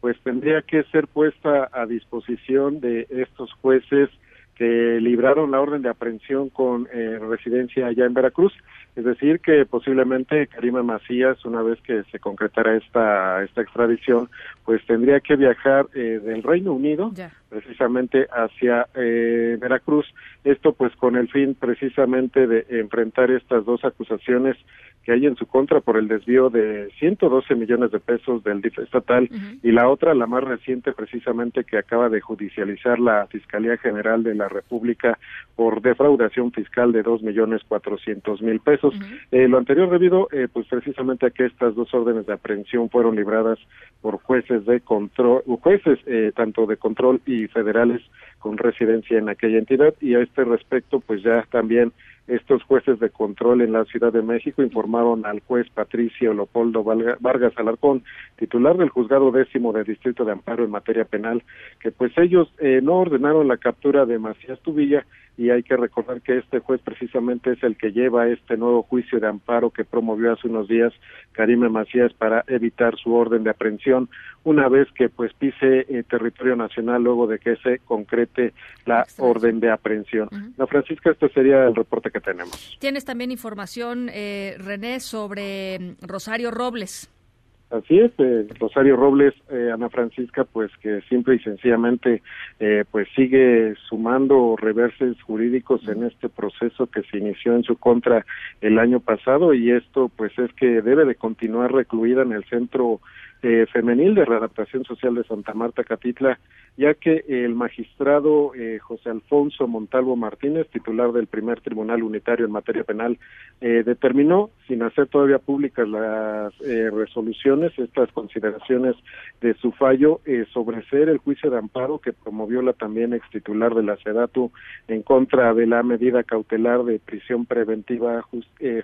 pues tendría que ser puesta a disposición de estos jueces que libraron la orden de aprehensión con eh, residencia allá en Veracruz. Es decir, que posiblemente Karima Macías, una vez que se concretara esta, esta extradición, pues tendría que viajar eh, del Reino Unido precisamente hacia eh, Veracruz. Esto pues con el fin precisamente de enfrentar estas dos acusaciones que hay en su contra por el desvío de 112 millones de pesos del DIF estatal y la otra, la más reciente precisamente que acaba de judicializar la Fiscalía General de la República por defraudación fiscal de dos millones cuatrocientos mil pesos. Eh, lo anterior debido eh, pues precisamente a que estas dos órdenes de aprehensión fueron libradas por jueces de control, jueces eh, tanto de control y federales con residencia en aquella entidad. Y a este respecto pues ya también estos jueces de control en la Ciudad de México informaron al juez Patricio Leopoldo Vargas Alarcón, titular del juzgado décimo de Distrito de Amparo en materia penal, que pues ellos eh, no ordenaron la captura de Macías Tubilla y hay que recordar que este juez precisamente es el que lleva este nuevo juicio de amparo que promovió hace unos días Karime Macías para evitar su orden de aprehensión una vez que pues pise eh, territorio nacional luego de que se concrete la orden de aprehensión. La Francisca, este sería el reporte que tenemos. Tienes también información, eh, René, sobre mm, Rosario Robles. Así es, eh, Rosario Robles, eh, Ana Francisca, pues que simple y sencillamente eh, pues sigue sumando reverses jurídicos en este proceso que se inició en su contra el año pasado y esto pues es que debe de continuar recluida en el centro eh, femenil de readaptación social de Santa Marta Catitla, ya que el magistrado eh, José Alfonso Montalvo Martínez, titular del primer tribunal unitario en materia penal, eh, determinó, sin hacer todavía públicas las resoluciones, estas consideraciones de su fallo, sobre ser el juicio de amparo que promovió la también ex titular de la SEDATU en contra de la medida cautelar de prisión preventiva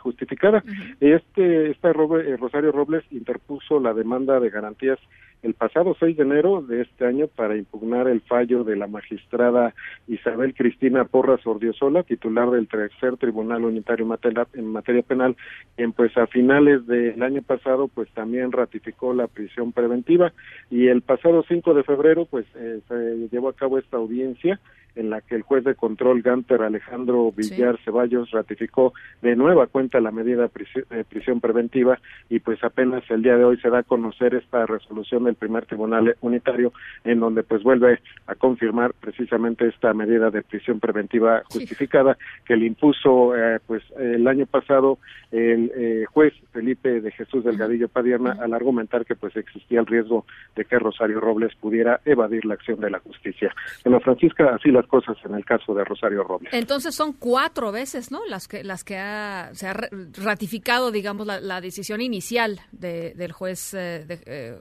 justificada. Este, esta Rosario Robles interpuso la demanda de garantías el pasado 6 de enero de este año para impugnar el fallo de la magistrada Isabel Cristina Porras Ordiosola, titular del tercer Tribunal Unitario en materia penal, quien pues a finales del año pasado pues también ratificó la prisión preventiva. Y el pasado 5 de febrero pues eh, se llevó a cabo esta audiencia en la que el juez de control Ganter Alejandro Villar Ceballos ratificó de nueva cuenta la medida de prisión, preventiva y pues apenas el día de hoy se da a conocer esta resolución del primer tribunal unitario en donde pues vuelve a confirmar precisamente esta medida de prisión preventiva justificada que le impuso eh, pues el año pasado el eh, juez Felipe de Jesús Delgadillo Padierna al argumentar que pues existía el riesgo de que Rosario Robles pudiera evadir la acción de la justicia. la Francisca, así las cosas en el caso de Rosario Robles. Entonces son cuatro veces, ¿no? Las que las que ha, se ha ratificado, digamos, la, decisión inicial del juez eh, de,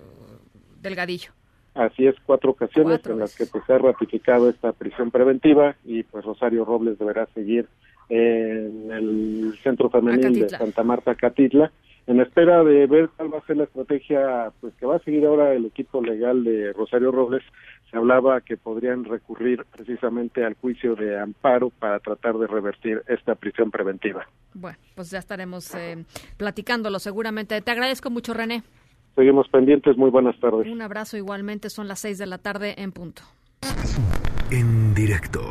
Delgadillo. Así es, cuatro ocasiones en las que pues, se ha ratificado esta prisión preventiva y pues Rosario Robles deberá seguir en el Centro Femenil de Santa Marta Catitla, en espera de ver cuál va a ser la estrategia pues que va a seguir ahora el equipo legal de Rosario Robles. Se hablaba que podrían recurrir precisamente al juicio de amparo para tratar de revertir esta prisión preventiva. Bueno, pues ya estaremos eh, platicándolo seguramente. Te agradezco mucho, René. Seguimos pendientes. Muy buenas tardes. Un abrazo igualmente. Son las seis de la tarde en punto. En directo.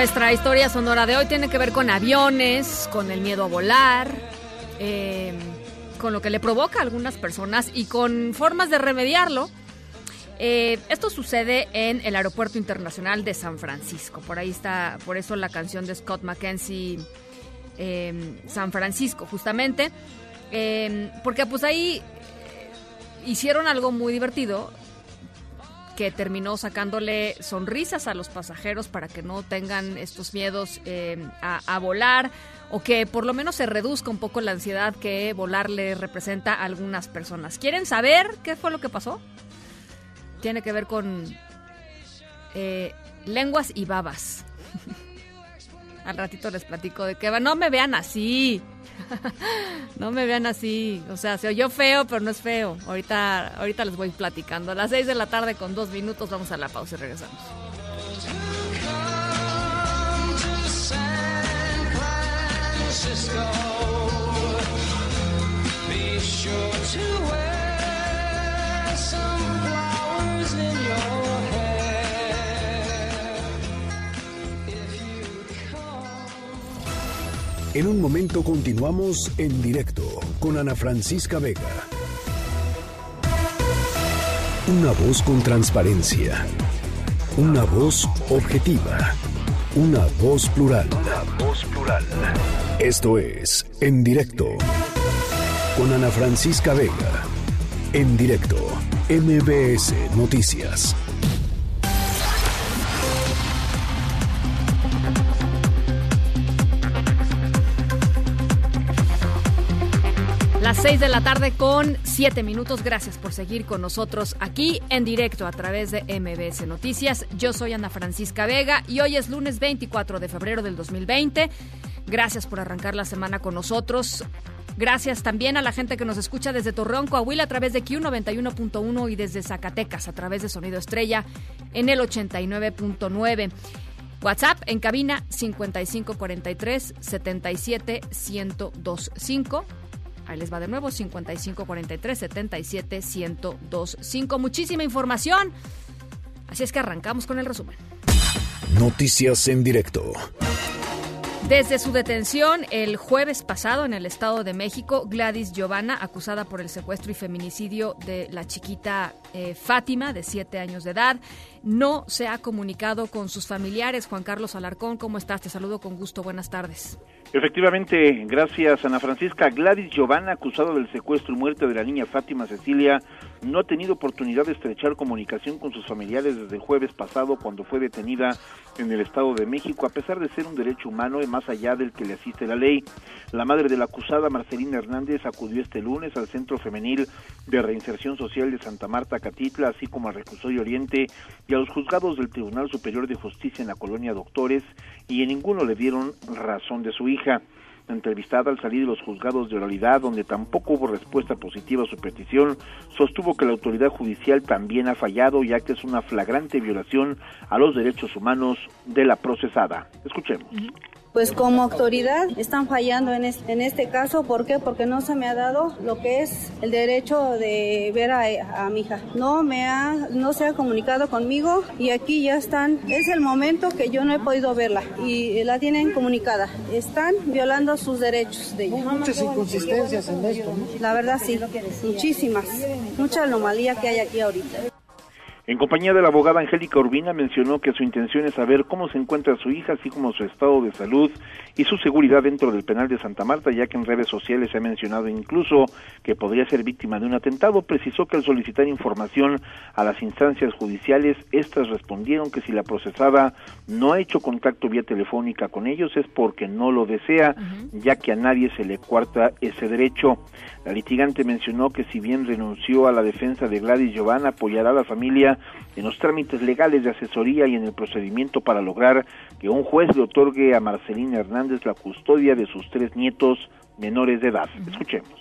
Nuestra historia sonora de hoy tiene que ver con aviones, con el miedo a volar, eh, con lo que le provoca a algunas personas y con formas de remediarlo. Eh, esto sucede en el Aeropuerto Internacional de San Francisco. Por ahí está, por eso la canción de Scott McKenzie, em, San Francisco, justamente. Porque pues ahí hicieron algo muy divertido que terminó sacándole sonrisas a los pasajeros para que no tengan estos miedos em, a, volar o que por lo menos se reduzca un poco la ansiedad que volar le representa a algunas personas. ¿Quieren saber qué fue lo que pasó? tiene que ver con eh, lenguas y babas. [laughs] Al ratito les platico de que no me vean así. No me vean así. O sea, se oyó feo, pero no es feo. Ahorita, ahorita les voy platicando. A las 6 de la tarde con dos minutos vamos a la pausa y regresamos. En un momento continuamos en directo con Ana Francisca Vega. Una voz con transparencia. Una voz objetiva. Una voz plural. Una voz plural. Esto es En directo con Ana Francisca Vega. En directo, MBS Noticias. Las 6 de la tarde con 7 minutos. Gracias por seguir con nosotros aquí en directo a través de MBS Noticias. Yo soy Ana Francisca Vega y hoy es lunes 24 de febrero del 2020. Gracias por arrancar la semana con nosotros. Gracias también a la gente que nos escucha desde Torreón, Coahuila a través de Q91.1 y desde Zacatecas a través de Sonido Estrella en el 89.9. WhatsApp en cabina 5543 77 1025 Ahí les va de nuevo, 55 43 77 1025. Muchísima información. Así es que arrancamos con el resumen. Noticias en directo. Desde su detención el jueves pasado en el Estado de México, Gladys Giovanna, acusada por el secuestro y feminicidio de la chiquita eh, Fátima, de siete años de edad, no se ha comunicado con sus familiares. Juan Carlos Alarcón, ¿cómo estás? Te saludo con gusto. Buenas tardes. Efectivamente, gracias Ana Francisca. Gladys Giovanna, acusada del secuestro y muerte de la niña Fátima Cecilia, no ha tenido oportunidad de estrechar comunicación con sus familiares desde el jueves pasado cuando fue detenida en el Estado de México, a pesar de ser un derecho humano y más allá del que le asiste la ley. La madre de la acusada, Marcelina Hernández, acudió este lunes al Centro Femenil de Reinserción Social de Santa Marta, Catitla, así como al Reclusorio Oriente y a los juzgados del Tribunal Superior de Justicia en la colonia Doctores, y en ninguno le dieron razón de su hija. Entrevistada al salir de los juzgados de oralidad, donde tampoco hubo respuesta positiva a su petición, sostuvo que la autoridad judicial también ha fallado, ya que es una flagrante violación a los derechos humanos de la procesada. Escuchemos pues como autoridad están fallando en este, en este caso. ¿Por qué? Porque no se me ha dado lo que es el derecho de ver a, a, mi hija. No me ha, no se ha comunicado conmigo y aquí ya están. Es el momento que yo no he podido verla y la tienen comunicada. Están violando sus derechos de ella. Muchas inconsistencias en esto. La verdad sí, muchísimas. Mucha anomalía que hay aquí ahorita. En compañía de la abogada Angélica Urbina mencionó que su intención es saber cómo se encuentra su hija, así como su estado de salud y su seguridad dentro del penal de Santa Marta, ya que en redes sociales se ha mencionado incluso que podría ser víctima de un atentado. Precisó que al solicitar información a las instancias judiciales, estas respondieron que si la procesada no ha hecho contacto vía telefónica con ellos es porque no lo desea, ya que a nadie se le cuarta ese derecho. La litigante mencionó que si bien renunció a la defensa de Gladys Giovanna, apoyará a la familia en los trámites legales de asesoría y en el procedimiento para lograr que un juez le otorgue a Marcelina Hernández la custodia de sus tres nietos menores de edad. Escuchemos.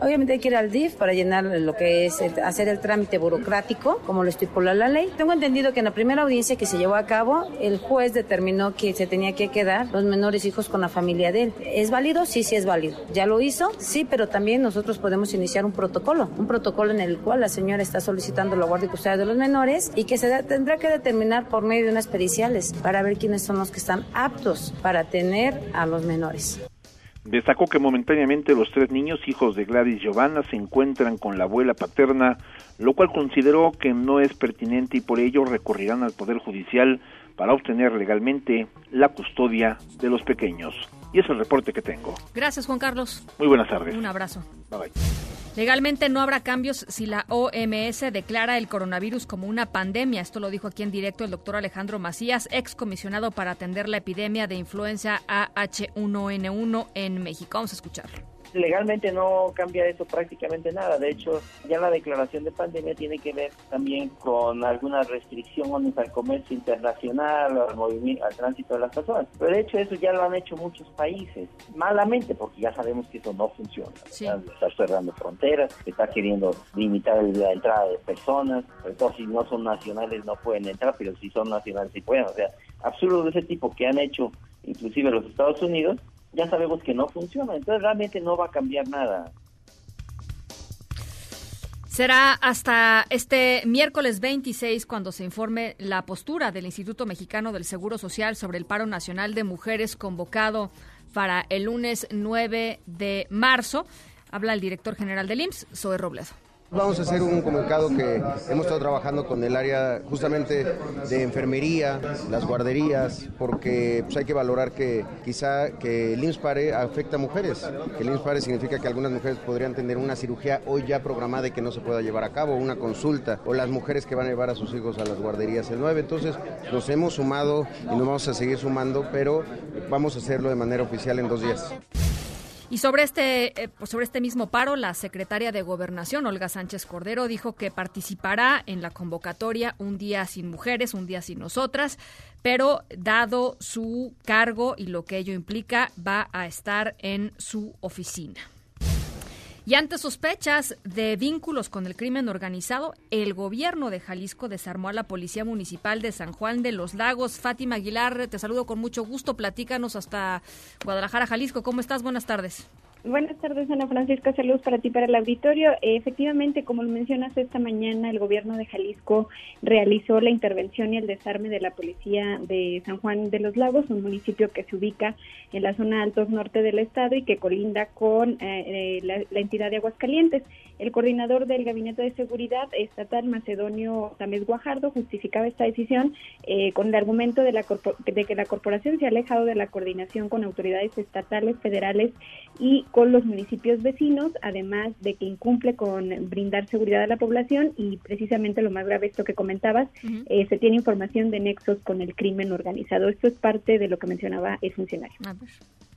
Obviamente hay que ir al DIF para llenar lo que es hacer el trámite burocrático, como lo estipula la ley. Tengo entendido que en la primera audiencia que se llevó a cabo, el juez determinó que se tenía que quedar los menores hijos con la familia de él. ¿Es válido? Sí, sí es válido. ¿Ya lo hizo? Sí, pero también nosotros podemos iniciar un protocolo, un protocolo en el cual la señora está solicitando la guardia y custodia de los menores y que se tendrá que determinar por medio de unas periciales para ver quiénes son los que están aptos para tener a los menores. Destacó que momentáneamente los tres niños, hijos de Gladys Giovanna, se encuentran con la abuela paterna, lo cual consideró que no es pertinente y por ello recurrirán al Poder Judicial para obtener legalmente la custodia de los pequeños. Y es el reporte que tengo. Gracias, Juan Carlos. Muy buenas tardes. Un abrazo. Bye bye. Legalmente no habrá cambios si la OMS declara el coronavirus como una pandemia. Esto lo dijo aquí en directo el doctor Alejandro Macías, ex comisionado para atender la epidemia de influenza AH1N1 en México. Vamos a escucharlo legalmente no cambia eso prácticamente nada. De hecho, ya la declaración de pandemia tiene que ver también con algunas restricciones al comercio internacional, al movimiento, al tránsito de las personas. Pero de hecho eso ya lo han hecho muchos países, malamente, porque ya sabemos que eso no funciona. Está, cerrando fronteras, está queriendo limitar la entrada de personas, sobre todo si no son nacionales no pueden entrar, pero si son nacionales sí pueden. O sea, absurdo de ese tipo que han hecho inclusive los Estados Unidos, ya sabemos que no funciona, entonces realmente no va a cambiar nada. Será hasta este miércoles 26 cuando se informe la postura del Instituto Mexicano del Seguro Social sobre el paro nacional de mujeres convocado para el lunes 9 de marzo. Habla el director general del IMSS, Zoe Robledo. Vamos a hacer un comunicado que hemos estado trabajando con el área justamente de enfermería, las guarderías, porque pues, hay que valorar que quizá que el IMSS afecta a mujeres, que el IMSS significa que algunas mujeres podrían tener una cirugía hoy ya programada y que no se pueda llevar a cabo, una consulta, o las mujeres que van a llevar a sus hijos a las guarderías el 9. Entonces nos hemos sumado y nos vamos a seguir sumando, pero vamos a hacerlo de manera oficial en dos días. Y sobre este, eh, sobre este mismo paro, la secretaria de Gobernación, Olga Sánchez Cordero, dijo que participará en la convocatoria Un Día Sin Mujeres, Un Día Sin Nosotras, pero dado su cargo y lo que ello implica, va a estar en su oficina. Y ante sospechas de vínculos con el crimen organizado, el gobierno de Jalisco desarmó a la Policía Municipal de San Juan de los Lagos. Fátima Aguilar, te saludo con mucho gusto. Platícanos hasta Guadalajara, Jalisco. ¿Cómo estás? Buenas tardes. Buenas tardes, Ana Francisca. Saludos para ti, para el auditorio. efectivamente, como lo mencionas, esta mañana el gobierno de Jalisco realizó la intervención y el desarme de la policía de San Juan de los Lagos, un municipio que se ubica en la zona altos norte del estado y que colinda con eh, eh, la, entidad de Aguascalientes. El coordinador del Gabinete de Seguridad Estatal, Macedonio Tamés Guajardo, justificaba esta decisión eh, con el argumento de, la de que la corporación se ha alejado de la coordinación con autoridades estatales, federales y con los municipios vecinos, además de que incumple con brindar seguridad a la población y precisamente lo más grave, esto que comentabas, eh, se tiene información de nexos con el crimen organizado. Esto es parte de lo que mencionaba el funcionario.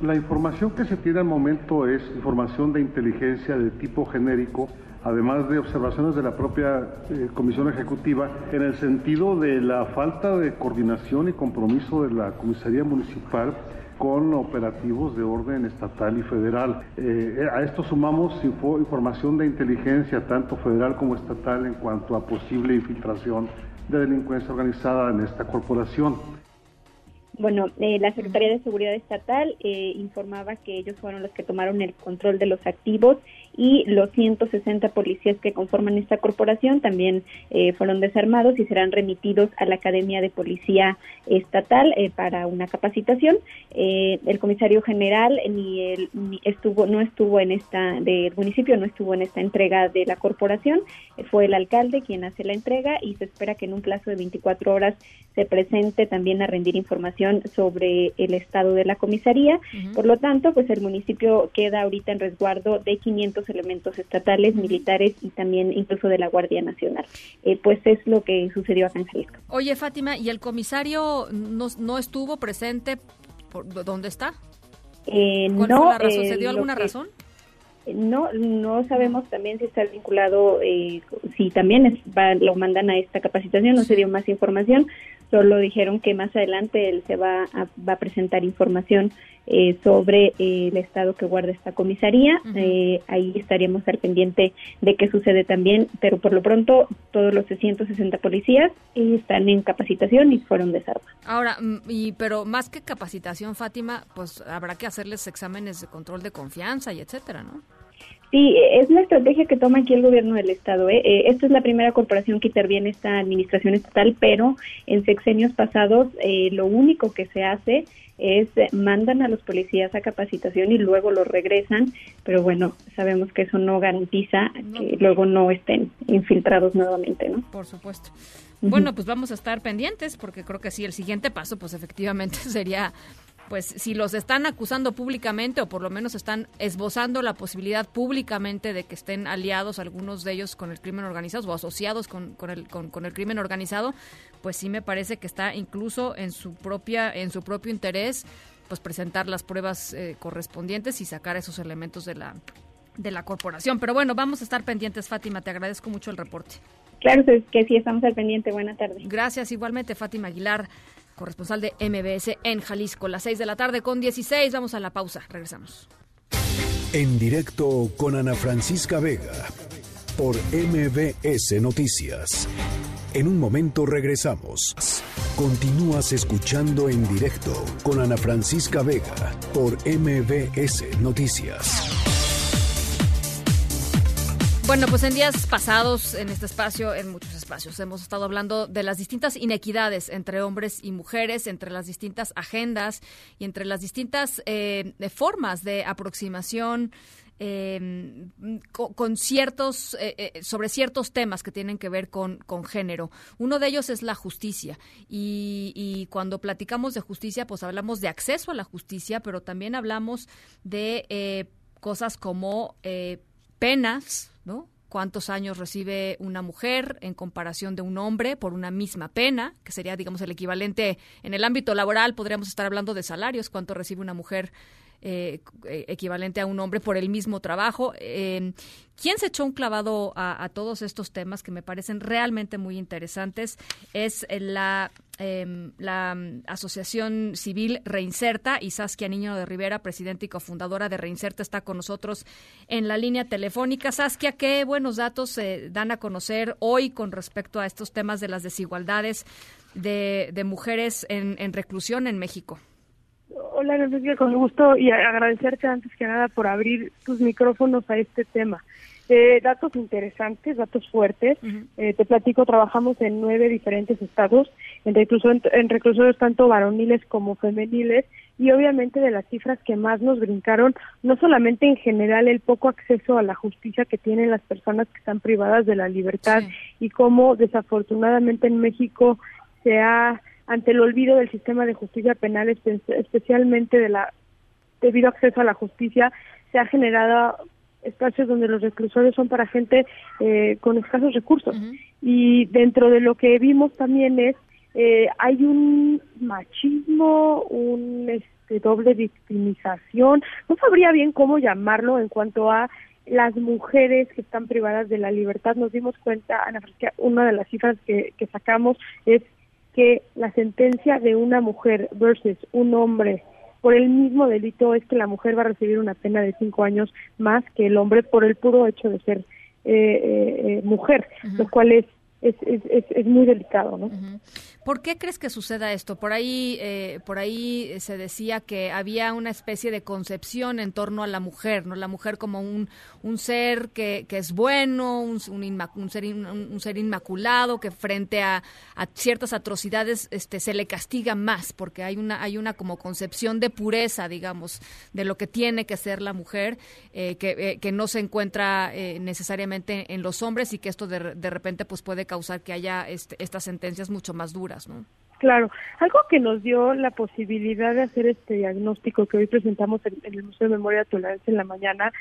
La información que se tiene al momento es información de inteligencia de tipo genérico además de observaciones de la propia eh, Comisión Ejecutiva, en el sentido de la falta de coordinación y compromiso de la Comisaría Municipal con operativos de orden estatal y federal. Eh, a esto sumamos información de inteligencia, tanto federal como estatal, en cuanto a posible infiltración de delincuencia organizada en esta corporación. Bueno, eh, la Secretaría de Seguridad Estatal eh, informaba que ellos fueron los que tomaron el control de los activos y los 160 policías que conforman esta corporación también eh, fueron desarmados y serán remitidos a la Academia de Policía Estatal para una capacitación. el comisario general ni, el, estuvo no estuvo en esta del municipio no estuvo en esta entrega de la corporación, fue el alcalde quien hace la entrega y se espera que en un plazo de 24 horas se presente también a rendir información sobre el estado de la comisaría. Por lo tanto, pues el municipio queda ahorita en resguardo de 500 elementos estatales, militares y también incluso de la Guardia Nacional. Eh, pues es lo que sucedió acá en Jalisco. Oye, Fátima, ¿y el comisario no, no estuvo presente? Por, ¿Dónde está? Eh, ¿Cuál no, fue la razón? ¿Se eh, dio alguna razón? No, no sabemos también si está vinculado, eh, si también lo mandan a esta capacitación, no se dio más información, solo dijeron que más adelante él se va a, va a presentar información eh, sobre eh, el estado que guarda esta comisaría. Eh, ahí estaríamos al pendiente de qué sucede también, pero por lo pronto todos los 660 policías están en capacitación y fueron desarmados. Ahora, mm, y pero más que capacitación, Fátima, pues habrá que hacerles exámenes de control de confianza y etcétera, ¿no? Sí, es la estrategia que toma aquí el gobierno del estado. ¿eh? Eh, esta es la primera corporación que interviene esta administración estatal, pero en sexenios pasados eh, lo único que se hace es mandan a los policías a capacitación y luego los regresan, pero bueno, sabemos que eso no garantiza que luego no estén infiltrados nuevamente, ¿no? Por supuesto. Bueno, pues vamos a estar pendientes porque creo que sí, el siguiente paso pues efectivamente [laughs] sería pues si los están acusando públicamente o por lo menos están esbozando la posibilidad públicamente de que estén aliados algunos de ellos con el crimen organizado o asociados con, el, con, el crimen organizado, pues sí me parece que está incluso en su propia en su propio interés pues presentar las pruebas eh, correspondientes y sacar esos elementos de la de la corporación. Pero bueno, vamos a estar pendientes, Fátima. Te agradezco mucho el reporte. Claro que sí, estamos al pendiente. Buenas tardes. Gracias, igualmente, Fátima Aguilar corresponsal de MBS en Jalisco. Las 6 de la tarde con 16. Vamos a la pausa. Regresamos. En directo con Ana Francisca Vega por MBS Noticias. En un momento regresamos. Continúas escuchando en directo con Ana Francisca Vega por MBS Noticias. Bueno, pues en días pasados, en este espacio, en muchos espacios, hemos estado hablando de las distintas inequidades entre hombres y mujeres, entre las distintas agendas y entre las distintas eh, formas de aproximación em, con, ciertos, eh, eh, sobre ciertos temas que tienen que ver con, género. Uno de ellos es la justicia. Y, y, cuando platicamos de justicia, pues hablamos de acceso a la justicia, pero también hablamos de cosas como penas, ¿no? cuántos años recibe una mujer en comparación de un hombre por una misma pena, que sería, digamos, el equivalente en el ámbito laboral, podríamos estar hablando de salarios, cuánto recibe una mujer eh, eh, equivalente a un hombre por el mismo trabajo. Eh, ¿Quién se echó un clavado a, todos estos temas que me parecen realmente muy interesantes? Es la, em, la mm, Asociación Civil Reinserta y Saskia Niño de Rivera, presidenta y cofundadora de Reinserta, está con nosotros en la línea telefónica. Saskia, qué buenos datos se dan a conocer hoy con respecto a estos temas de las desigualdades de, de mujeres en, en reclusión en México. Hola, Enrique, con gusto y agradecerte antes que nada por abrir tus micrófonos a este tema. Eh, datos interesantes, datos fuertes. Eh, te platico, trabajamos en nueve diferentes estados, en, reclusión, en reclusorios tanto varoniles como femeniles, y obviamente de las cifras que más nos brincaron, no solamente en general el poco acceso a la justicia que tienen las personas que están privadas de la libertad y cómo desafortunadamente en México se ha ante el olvido del sistema de justicia penal, especialmente de la debido acceso a la justicia, se ha generado espacios donde los reclusores son para gente eh, con escasos recursos. Y dentro de lo que vimos también es, eh, hay un machismo, un este, doble victimización, no sabría bien cómo llamarlo en cuanto a las mujeres que están privadas de la libertad. Nos dimos cuenta, Ana Francisca, una de las cifras que, que sacamos es que la sentencia de una mujer versus un hombre por el mismo delito es que la mujer va a recibir una pena de cinco años más que el hombre por el puro hecho de ser eh, eh, eh mujer, lo cual es es, es, es, muy delicado, ¿no? ¿Por qué crees que suceda esto? Por ahí, eh, por ahí se decía que había una especie de concepción en torno a la mujer, ¿no? La mujer como un, un ser que, que es bueno, un, un, ser un, ser inmaculado, que frente a, a, ciertas atrocidades este, se le castiga más, porque hay una, hay una como concepción de pureza, digamos, de lo que tiene que ser la mujer, eh, que, eh, que no se encuentra necesariamente en los hombres y que esto de, de repente pues puede causar que haya este, estas sentencias mucho más duras, ¿no? Claro, algo que nos dio la posibilidad de hacer este diagnóstico que hoy presentamos en, el Museo de Memoria de Tolerancia en la mañana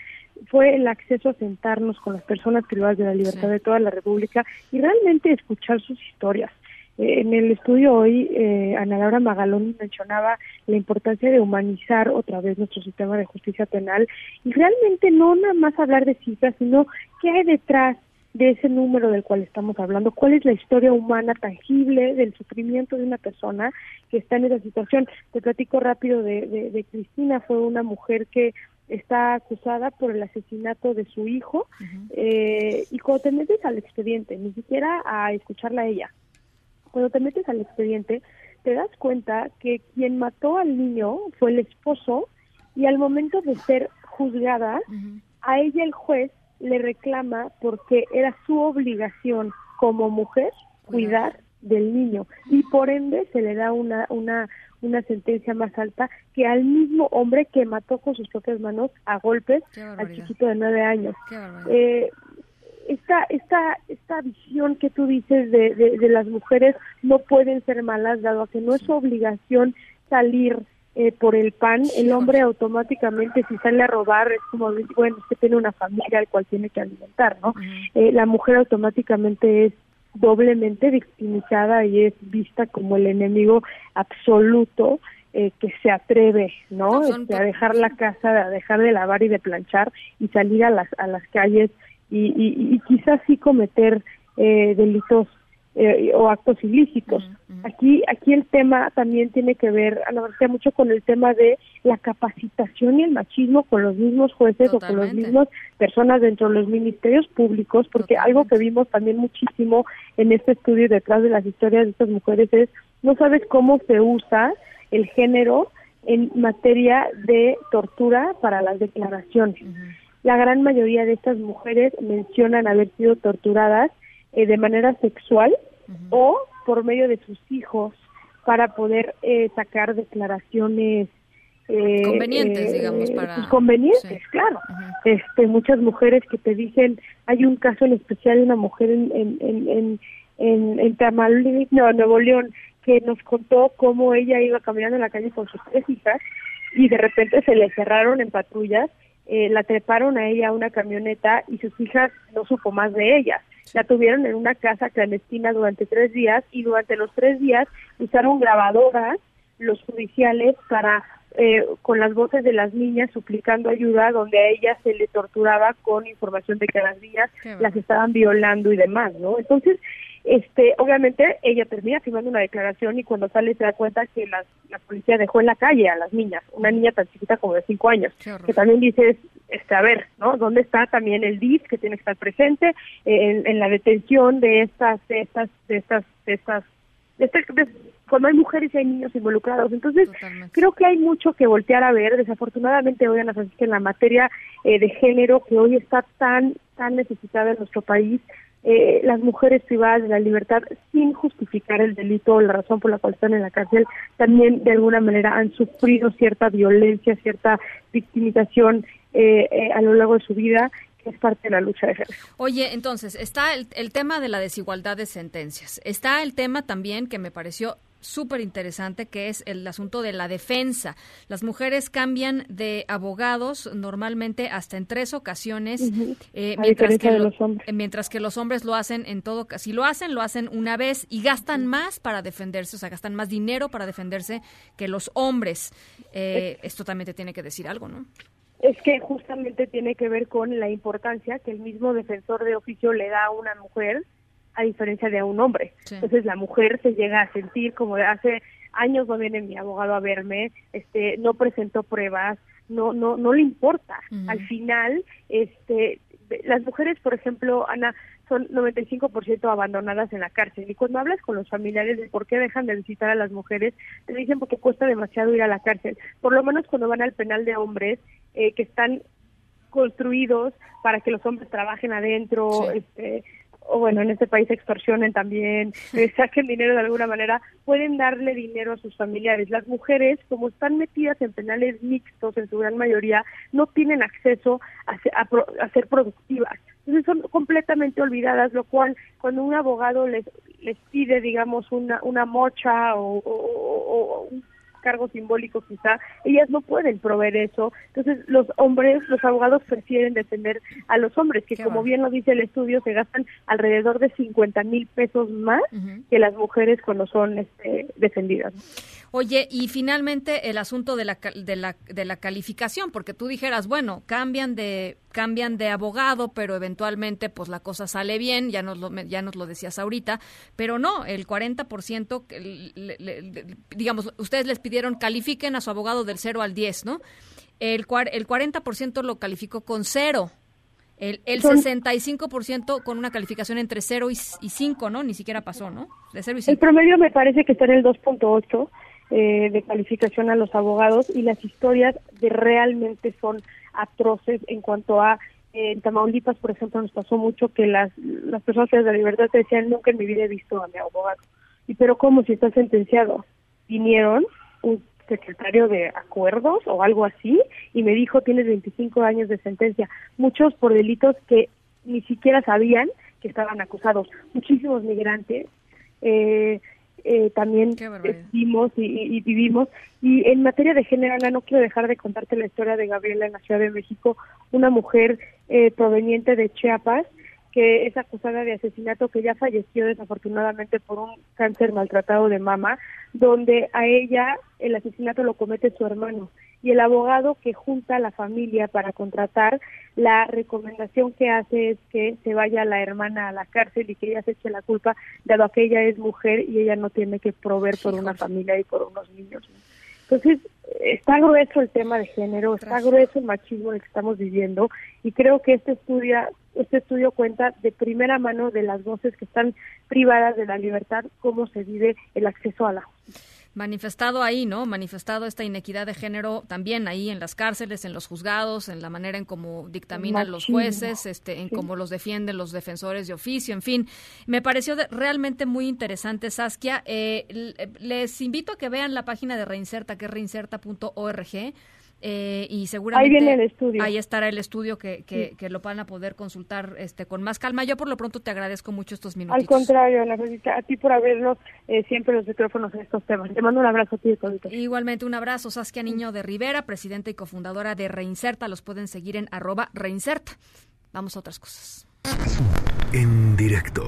fue el acceso a sentarnos con las personas privadas de la libertad de toda la República y realmente escuchar sus historias. Eh, en el estudio hoy, eh, Ana Laura Magalón mencionaba la importancia de humanizar otra vez nuestro sistema de justicia penal y realmente no nada más hablar de cifras, sino qué hay detrás de ese número del cual estamos hablando, cuál es la historia humana tangible del sufrimiento de una persona que está en esa situación. Te platico rápido de, de, Cristina, fue una mujer que está acusada por el asesinato de su hijo eh, y cuando te metes al expediente, ni siquiera a escucharla a ella, cuando te metes al expediente te das cuenta que quien mató al niño fue el esposo y al momento de ser juzgada a ella el juez le reclama porque era su obligación como mujer cuidar del niño. Y por ende se le da una una una sentencia más alta que al mismo hombre que mató con sus propias manos a golpes al chiquito de nueve años. Eh, esta, esta, esta visión que tú dices de, de, las mujeres no pueden ser malas, dado que no es su obligación salir eh, por el pan, el hombre automáticamente si sale a robar es como, bueno, usted tiene una familia al cual tiene que alimentar, ¿no? Eh, la mujer automáticamente es doblemente victimizada y es vista como el enemigo absoluto eh, que se atreve, ¿no? Este, a dejar la casa, a dejar de lavar y de planchar y salir a las a las calles y, y, quizás sí cometer eh, delitos eh, o actos ilícitos. Aquí, aquí el tema también tiene que ver, Ana mucho con el tema de la capacitación y el machismo con los mismos jueces o con las mismas personas dentro de los ministerios públicos, porque algo que vimos también muchísimo en este estudio detrás de las historias de estas mujeres es, no sabes cómo se usa el género en materia de tortura para las declaraciones. La gran mayoría de estas mujeres mencionan haber sido torturadas eh, de manera sexual o por medio de sus hijos para poder eh, sacar declaraciones eh, convenientes, digamos, para pues, convenientes, claro. Este, muchas mujeres que te dicen, hay un caso en especial de una mujer en en en en, en Tamaulipas, no, Nuevo León, que nos contó cómo ella iba caminando en la calle con sus tres hijas y de repente se le cerraron en patrullas, eh, la treparon a ella a una camioneta y sus hijas no supo más de ella la tuvieron en una casa clandestina durante tres días y durante los tres días usaron grabadoras los judiciales para eh, con las voces de las niñas suplicando ayuda donde a ellas se le torturaba con información de que las niñas las estaban violando y demás, ¿no? Entonces, este, obviamente ella termina firmando una declaración y cuando sale se da cuenta que la, la policía dejó en la calle a las niñas, una niña tan chiquita como de cinco años, que también dices, este, a ver, ¿no? ¿Dónde está también el DIF que tiene que estar presente en, en la detención de estas, de estas, de estas, de estas, de este, cuando hay mujeres y hay niños involucrados. Entonces, creo que hay mucho que voltear a ver. Desafortunadamente, hoy, Ana Francisca, en la materia eh, de género, que hoy está tan, tan necesitada en nuestro país, eh, las mujeres privadas de la libertad sin justificar el delito o la razón por la cual están en la cárcel también de alguna manera han sufrido cierta violencia, cierta victimización eh, eh, a lo largo de su vida que es parte de la lucha de género. Oye, entonces, está el, el tema de la desigualdad de sentencias. Está el tema también que me pareció súper interesante que es el asunto de la defensa. Las mujeres cambian de abogados normalmente hasta en tres ocasiones, eh, mientras, que los hombres. mientras que los hombres lo hacen en todo, si lo hacen, lo hacen una vez y gastan más para defenderse, o sea, gastan más dinero para defenderse que los hombres. Eh, esto también te tiene que decir algo, ¿no? Es que justamente tiene que ver con la importancia que el mismo defensor de oficio le da a una mujer a diferencia de un hombre. Entonces la mujer se llega a sentir como de hace años no viene mi abogado a verme, este no presentó pruebas, no no no le importa. Al final este las mujeres, por ejemplo, Ana, son 95% abandonadas en la cárcel. Y cuando hablas con los familiares de por qué dejan de visitar a las mujeres, te dicen porque cuesta demasiado ir a la cárcel. Por lo menos cuando van al penal de hombres, eh, que están construidos para que los hombres trabajen adentro, este, o bueno, en este país extorsionen también, [laughs] eh, saquen dinero de alguna manera, pueden darle dinero a sus familiares. Las mujeres, como están metidas en penales mixtos en su gran mayoría, no tienen acceso a, ser productivas. Entonces son completamente olvidadas, lo cual cuando un abogado les, les pide, digamos, una, una mocha o, o un cargo simbólico quizá, ellas no pueden proveer eso. Entonces los hombres, los abogados prefieren defender a los hombres, que como bien lo dice el estudio, se gastan alrededor de 50 mil pesos más que las mujeres cuando son este, defendidas. Oye, y finalmente el asunto de la, de la, de la calificación, porque tú dijeras, bueno, cambian de cambian de abogado, pero eventualmente pues la cosa sale bien, ya nos lo, ya nos lo decías ahorita, pero no, el 40%, digamos, ustedes les pidieron califiquen a su abogado del 0 al 10, ¿no? El, el 40% lo calificó con 0. El, el 65% con una calificación entre 0 y, 5, ¿no? Ni siquiera pasó, ¿no? De 0 y 5. El promedio me parece que está en el 2.8 eh, de calificación a los abogados y las historias de realmente son atroces en cuanto a en Tamaulipas, por ejemplo, nos pasó mucho que las, las personas de la libertad te decían, nunca en mi vida he visto a mi abogado. Y pero ¿cómo si está sentenciado? Vinieron un secretario de acuerdos o algo así y me dijo, tienes 25 años de sentencia. Muchos por delitos que ni siquiera sabían que estaban acusados. Muchísimos migrantes. Eh, eh, también vimos y, vivimos. Y en materia de género, Ana, no quiero dejar de contarte la historia de Gabriela en la Ciudad de México, una mujer eh, proveniente de Chiapas que es acusada de asesinato, que ya falleció desafortunadamente por un cáncer maltratado de mama, donde a ella el asesinato lo comete su hermano. Y el abogado que junta a la familia para contratar, la recomendación que hace es que se vaya la hermana a la cárcel y que ella se eche la culpa, dado que ella es mujer y ella no tiene que proveer por una familia y por unos niños. Entonces, está grueso el tema de género, está grueso el machismo en el que estamos viviendo y creo que este estudio, este estudio cuenta de primera mano de las voces que están privadas de la libertad, cómo se vive el acceso a la justicia manifestado ahí, ¿no? Manifestado esta inequidad de género también ahí en las cárceles, en los juzgados, en la manera en cómo dictaminan los jueces, este, en cómo los defienden los defensores de oficio, en fin. Me pareció realmente muy interesante, Saskia. Eh, les invito a que vean la página de Reinserta, que es reinserta.org eh, y seguramente ahí, viene el estudio. ahí estará el estudio que, que, lo van a poder consultar este con más calma. Yo por lo pronto te agradezco mucho estos minutos. Al contrario, Ana a ti por abrirnos eh, siempre los micrófonos en estos temas. Te mando un abrazo a ti. Igualmente un abrazo, Saskia Niño de Rivera, presidenta y cofundadora de Reinserta. Los pueden seguir en arroba reinserta. Vamos a otras cosas. En directo.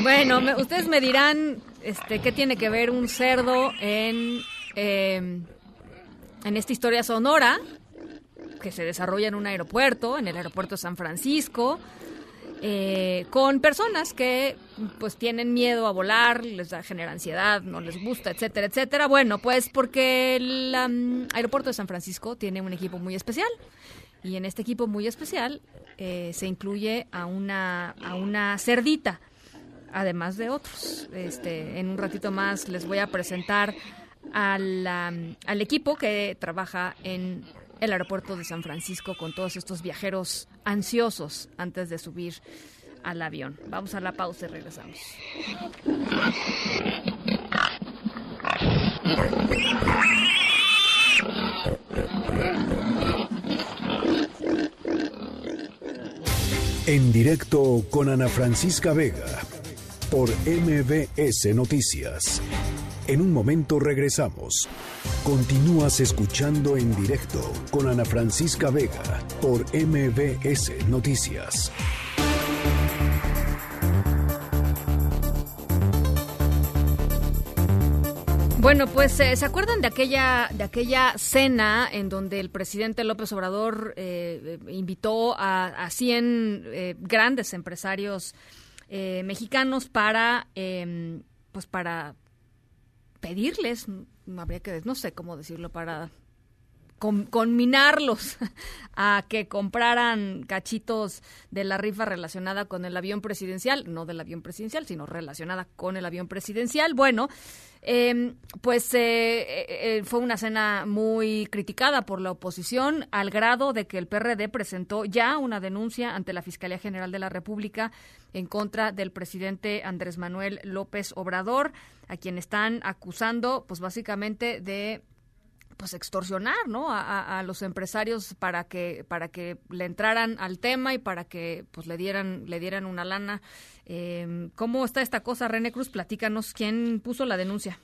Bueno, ustedes me dirán este, qué tiene que ver un cerdo en, em, en esta historia sonora que se desarrolla en un aeropuerto, en el aeropuerto de San Francisco, eh, con personas que pues tienen miedo a volar, les genera ansiedad, no les gusta, etcétera, etcétera. Bueno, pues porque el aeropuerto de San Francisco tiene un equipo muy especial y en este equipo muy especial eh, se incluye a una a una cerdita, además de otros. Este, en un ratito más les voy a presentar al, al equipo que trabaja en el aeropuerto de San Francisco con todos estos viajeros ansiosos antes de subir al avión. Vamos a la pausa y regresamos. En directo con Ana Francisca Vega por MBS Noticias. En un momento regresamos. Continúas escuchando en directo con Ana Francisca Vega por MBS Noticias. Bueno, pues eh, se acuerdan de aquella de aquella cena en donde el presidente López Obrador eh, invitó a, a 100 eh, grandes empresarios mexicanos para em, pues para pedirles, habría que, no sé cómo decirlo, para conminarlos [laughs] a que compraran cachitos de la rifa relacionada con el avión presidencial, no del avión presidencial, sino relacionada con el avión presidencial. Bueno, em, pues eh, eh, eh, fue una cena muy criticada por la oposición al grado de que el PRD presentó ya una denuncia ante la Fiscalía General de la República en contra del presidente Andrés Manuel López Obrador, a quien están acusando, pues básicamente de pues extorsionar ¿no? A, los empresarios para que para que le entraran al tema y para que pues le dieran le dieran una lana. Eh, cómo está esta cosa René Cruz platícanos quién puso la denuncia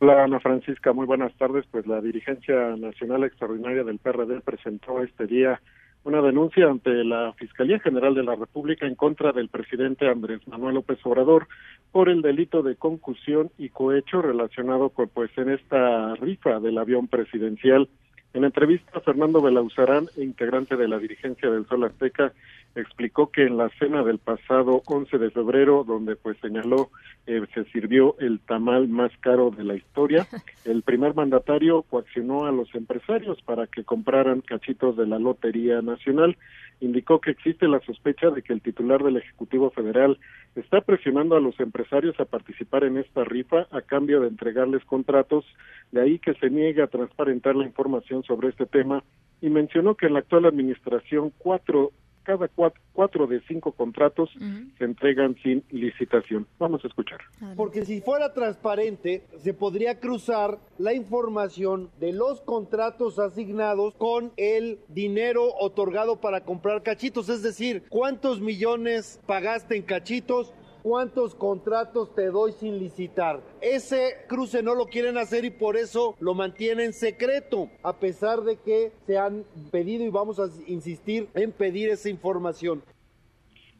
Hola Ana Francisca muy buenas tardes. Pues la dirigencia nacional extraordinaria del PRD presentó este día una denuncia ante la Fiscalía General de la República en contra del presidente Andrés Manuel López Obrador por el delito de concusión y cohecho relacionado con pues en esta rifa del avión presidencial. En entrevista, Fernando Belauzarán, integrante de la dirigencia del Sol Azteca, explicó que en la cena del pasado 11 de febrero, donde pues señaló eh, se sirvió el tamal más caro de la historia, [laughs] el primer mandatario coaccionó a los empresarios para que compraran cachitos de la Lotería Nacional. Indicó que existe la sospecha de que el titular del Ejecutivo Federal está presionando a los empresarios a participar en esta rifa a cambio de entregarles contratos, de ahí que se niega a transparentar la información sobre este tema y mencionó que en la actual administración cuatro cada cuatro, de cinco contratos se entregan sin licitación. Vamos a escuchar. Porque si fuera transparente, se podría cruzar la información de los contratos asignados con el dinero otorgado para comprar cachitos, es decir, cuántos millones pagaste en cachitos, cuántos contratos te doy sin licitar. Ese cruce no lo quieren hacer y por eso lo mantienen secreto, a pesar de que se han pedido y vamos a insistir en pedir esa información.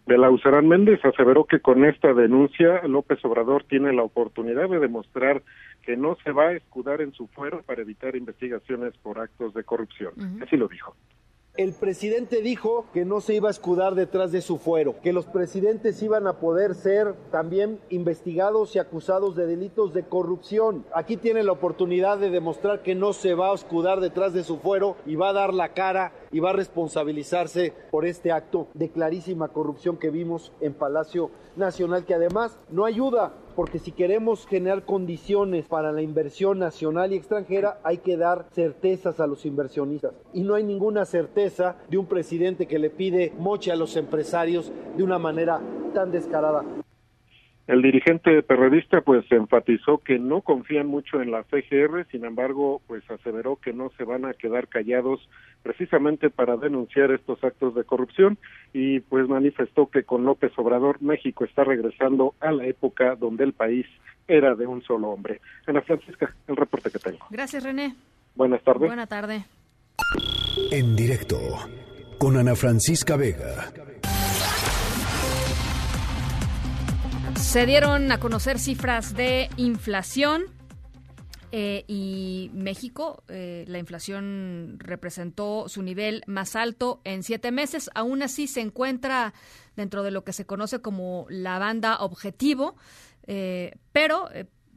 Belauzarán Méndez aseveró que con esta denuncia López Obrador tiene la oportunidad de demostrar que no se va a escudar en su fuero para evitar investigaciones por actos de corrupción. Así lo dijo. El presidente dijo que no se iba a escudar detrás de su fuero, que los presidentes iban a poder ser también investigados y acusados de delitos de corrupción. Aquí tiene la oportunidad de demostrar que no se va a escudar detrás de su fuero y va a dar la cara y va a responsabilizarse por este acto de clarísima corrupción que vimos en Palacio Nacional, que además no ayuda porque si queremos generar condiciones para la inversión nacional y extranjera, hay que dar certezas a los inversionistas. Y no hay ninguna certeza de un presidente que le pide moche a los empresarios de una manera tan descarada. El dirigente periodista pues enfatizó que no confían mucho en la CGR, sin embargo pues aseveró que no se van a quedar callados precisamente para denunciar estos actos de corrupción y pues manifestó que con López Obrador México está regresando a la época donde el país era de un solo hombre. Ana Francisca, el reporte que tengo. Gracias René. Buenas tardes. Buenas tardes. En directo con Ana Francisca Vega. Se dieron a conocer cifras de inflación eh, y México, eh, la inflación representó su nivel más alto en siete meses. Aún así se encuentra dentro de lo que se conoce como la banda objetivo, eh, pero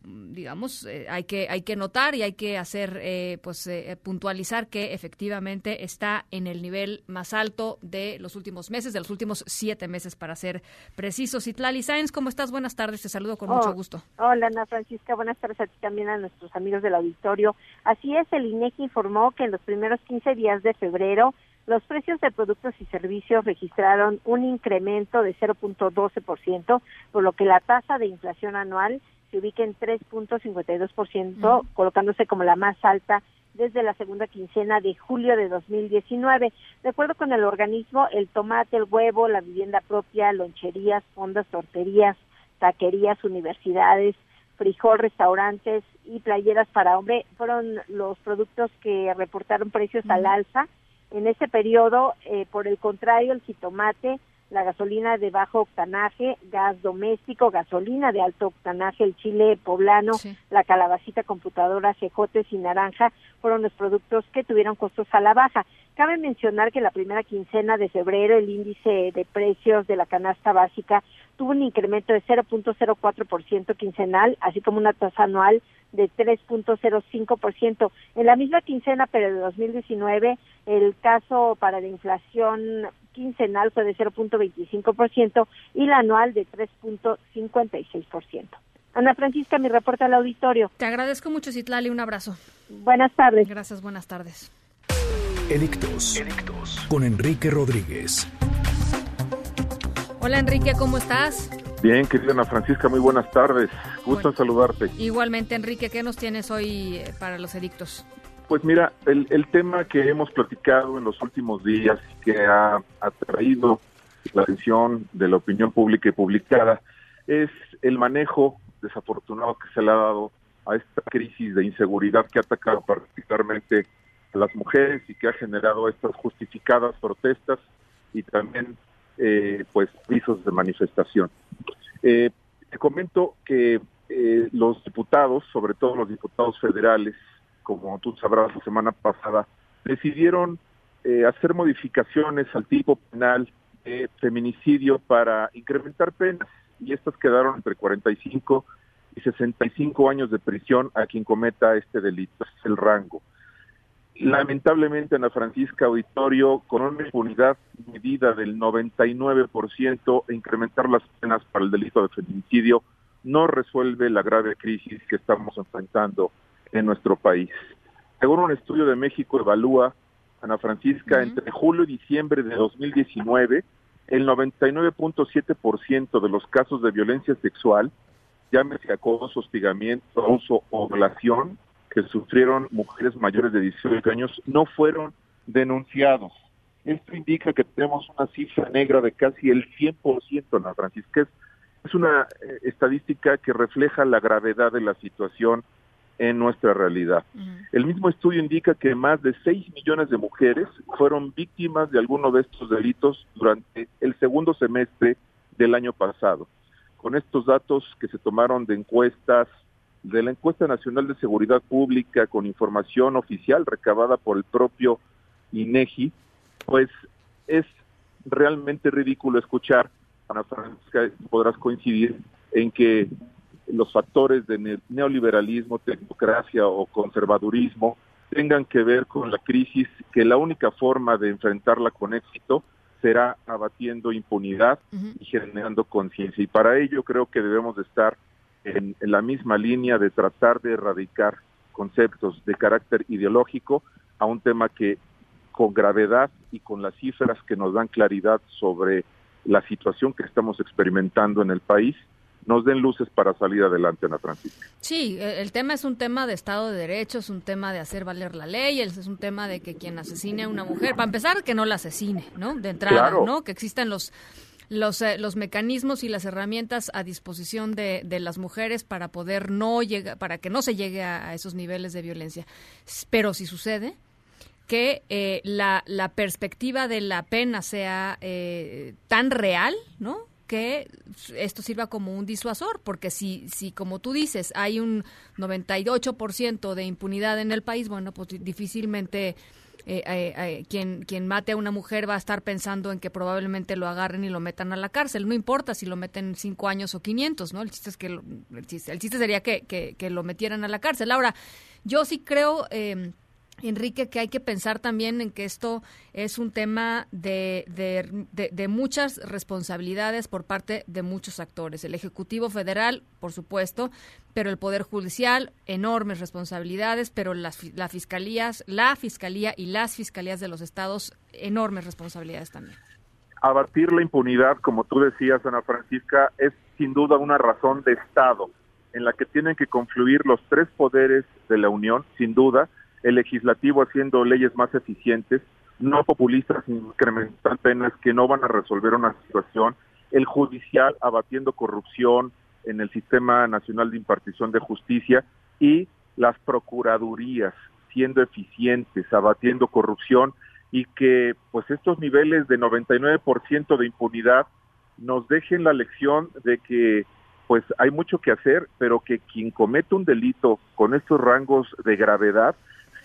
digamos, eh, hay que hay que notar y hay que hacer, eh, pues, eh, puntualizar que efectivamente está en el nivel más alto de los últimos meses, de los últimos siete meses, para ser precisos. Itlali Sáenz, ¿cómo estás? Buenas tardes, te saludo con mucho oh, gusto. Hola, Ana Francisca, buenas tardes a ti también a nuestros amigos del auditorio. Así es, el INEGI informó que en los primeros 15 días de febrero los precios de productos y servicios registraron un incremento de 0.12%, por lo que la tasa de inflación anual se ubica en 3.52%, colocándose como la más alta desde la segunda quincena de julio de 2019. De acuerdo con el organismo, el tomate, el huevo, la vivienda propia, loncherías, fondas, torterías, taquerías, universidades, frijol, restaurantes y playeras para hombre fueron los productos que reportaron precios al alza. En ese periodo, eh, por el contrario, el jitomate, la gasolina de bajo octanaje, gas doméstico, gasolina de alto octanaje, el chile poblano, la calabacita, computadora, cejotes y naranja fueron los productos que tuvieron costos a la baja. Cabe mencionar que la primera quincena de febrero el índice de precios de la canasta básica tuvo un incremento de 0.04% quincenal, así como una tasa anual de 3.05%. En la misma quincena, pero de 2019, el caso para la inflación quincenal fue de 0.25% y la anual de 3.56%. Ana Francisca, mi reporte al auditorio. Te agradezco mucho, Citlali. Un abrazo. Buenas tardes. Gracias, buenas tardes. Edictos. Con Enrique Rodríguez. Hola, Enrique, ¿cómo estás? Bien, querida Ana Francisca, muy buenas tardes. Gusto en saludarte. Igualmente, Enrique, ¿qué nos tienes hoy eh, para los edictos? Pues mira, el, el tema que hemos platicado en los últimos días y que ha atraído la atención de la opinión pública y publicada es el manejo desafortunado que se le ha dado a esta crisis de inseguridad que ha atacado particularmente a las mujeres y que ha generado estas justificadas protestas y también eh, pues pisos de manifestación. Eh, te comento que eh, los diputados, sobre todo los diputados federales, como tú sabrás la semana pasada, decidieron hacer modificaciones al tipo penal de feminicidio para incrementar penas y estas quedaron entre 45 y 65 años de prisión a quien cometa este delito, es el rango. Lamentablemente, Ana Francisca Auditorio, con una impunidad medida del 99% e incrementar las penas para el delito de feminicidio, no resuelve la grave crisis que estamos enfrentando en nuestro país. Según un estudio de México evalúa, Ana Francisca, entre julio y diciembre de 2019, el 99.7% de los casos de violencia sexual, llámese acoso, hostigamiento, abuso o violación, que sufrieron mujeres mayores de 18 años, no fueron denunciados. Esto indica que tenemos una cifra negra de casi el 100%, Ana Francisca. Es, es una eh, estadística que refleja la gravedad de la situación en nuestra realidad. El mismo estudio indica que más de 6 millones de mujeres fueron víctimas de alguno de estos delitos durante el segundo semestre del año pasado. Con estos datos que se tomaron de encuestas, de la encuesta nacional de seguridad pública con información oficial recabada por el propio INEGI, pues es realmente ridículo escuchar, Ana Francisca, podrás coincidir en que los factores de neoliberalismo, tecnocracia o conservadurismo tengan que ver con la crisis, que la única forma de enfrentarla con éxito será abatiendo impunidad y generando conciencia. Y para ello creo que debemos de estar en, la misma línea de tratar de erradicar conceptos de carácter ideológico a un tema que con gravedad y con las cifras que nos dan claridad sobre la situación que estamos experimentando en el país, nos den luces para salir adelante, Ana Francisca. Sí, e, el tema es un tema de Estado de Derecho, es un tema de hacer valer la ley, es un tema de que quien asesine a una mujer, para empezar, que no la asesine, ¿no? De entrada, ¿no? Que existan los los, eh, los mecanismos y las herramientas a disposición de, de las mujeres para poder no llegar, para que no se llegue a, esos niveles de violencia. Pero si sucede, que eh, la, la, perspectiva de la pena sea eh, tan real, ¿no? Que esto sirva como un disuasor, porque si, si como tú dices, hay un 98% de impunidad en el país, bueno, pues difícilmente eh, eh, eh, quien, quien mate a una mujer va a estar pensando en que probablemente lo agarren y lo metan a la cárcel. No importa si lo meten cinco años o 500, ¿no? El chiste, es que el, chiste, el chiste sería que, que, que, lo metieran a la cárcel. Ahora, yo sí creo... Eh, Enrique, que hay que pensar también en que esto es un tema de, de, muchas responsabilidades por parte de muchos actores. El Ejecutivo Federal, por supuesto, pero el Poder Judicial, enormes responsabilidades, pero las la fiscalías, la Fiscalía y las Fiscalías de los estados, enormes responsabilidades también. Abatir la impunidad, como tú decías, Ana Francisca, es sin duda una razón de Estado en la que tienen que confluir los tres poderes de la Unión, sin duda, el legislativo haciendo leyes más eficientes, no populistas incrementar penas que no van a resolver una situación, el judicial abatiendo corrupción en el sistema nacional de impartición de justicia y las procuradurías siendo eficientes, abatiendo corrupción y que pues estos niveles de 99% de impunidad nos dejen la lección de que pues hay mucho que hacer, pero que quien comete un delito con estos rangos de gravedad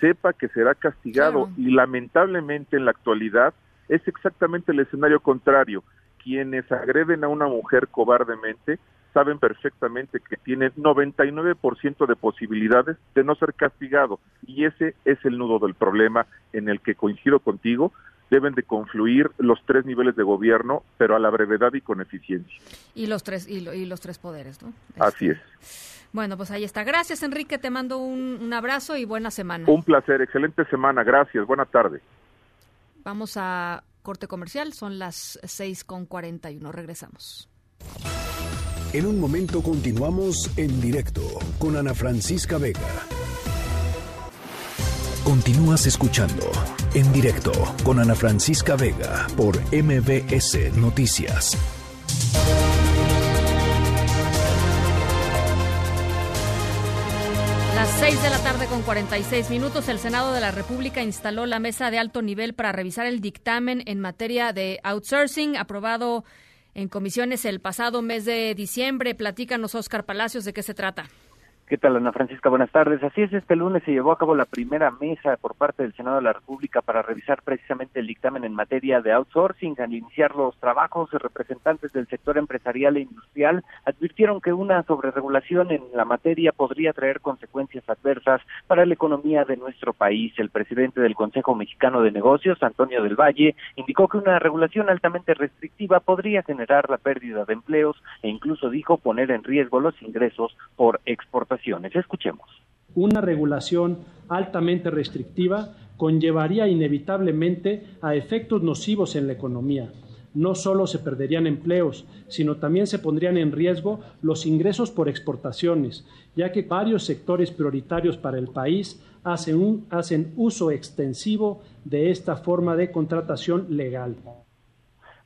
sepa que será castigado. Y lamentablemente en la actualidad es exactamente el escenario contrario. Quienes agreden a una mujer cobardemente saben perfectamente que tienen 99% de posibilidades de no ser castigado. Y ese es el nudo del problema en el que coincido contigo deben de confluir los tres niveles de gobierno, pero a la brevedad y con eficiencia. Y los tres y, los tres poderes, ¿no? Así es. Bueno, pues ahí está. Gracias, Enrique. Te mando un, abrazo y buena semana. Un placer. Excelente semana. Gracias. Buena tarde. Vamos a corte comercial. Son las 6 con 41. Regresamos. En un momento continuamos en directo con Ana Francisca Vega. Continúas escuchando en directo con Ana Francisca Vega por MBS Noticias. Las 6 de la tarde con 46 minutos, el Senado de la República instaló la mesa de alto nivel para revisar el dictamen en materia de outsourcing aprobado en comisiones el pasado mes de diciembre. Platícanos, Oscar Palacios, de qué se trata. ¿Qué tal, Ana Francisca? Buenas tardes. Así es, este lunes se llevó a cabo la primera mesa por parte del Senado de la República para revisar precisamente el dictamen en materia de outsourcing. Al iniciar los trabajos, representantes del sector empresarial e industrial advirtieron que una sobreregulación en la materia podría traer consecuencias adversas para la economía de nuestro país. El presidente del Consejo Mexicano de Negocios, Antonio del Valle, indicó que una regulación altamente restrictiva podría generar la pérdida de empleos e incluso dijo poner en riesgo los ingresos por exportación Escuchemos. Una regulación altamente restrictiva conllevaría inevitablemente a efectos nocivos en la economía. No solo se perderían empleos, sino también se pondrían en riesgo los ingresos por exportaciones, ya que varios sectores prioritarios para el país hacen, hacen uso extensivo de esta forma de contratación legal.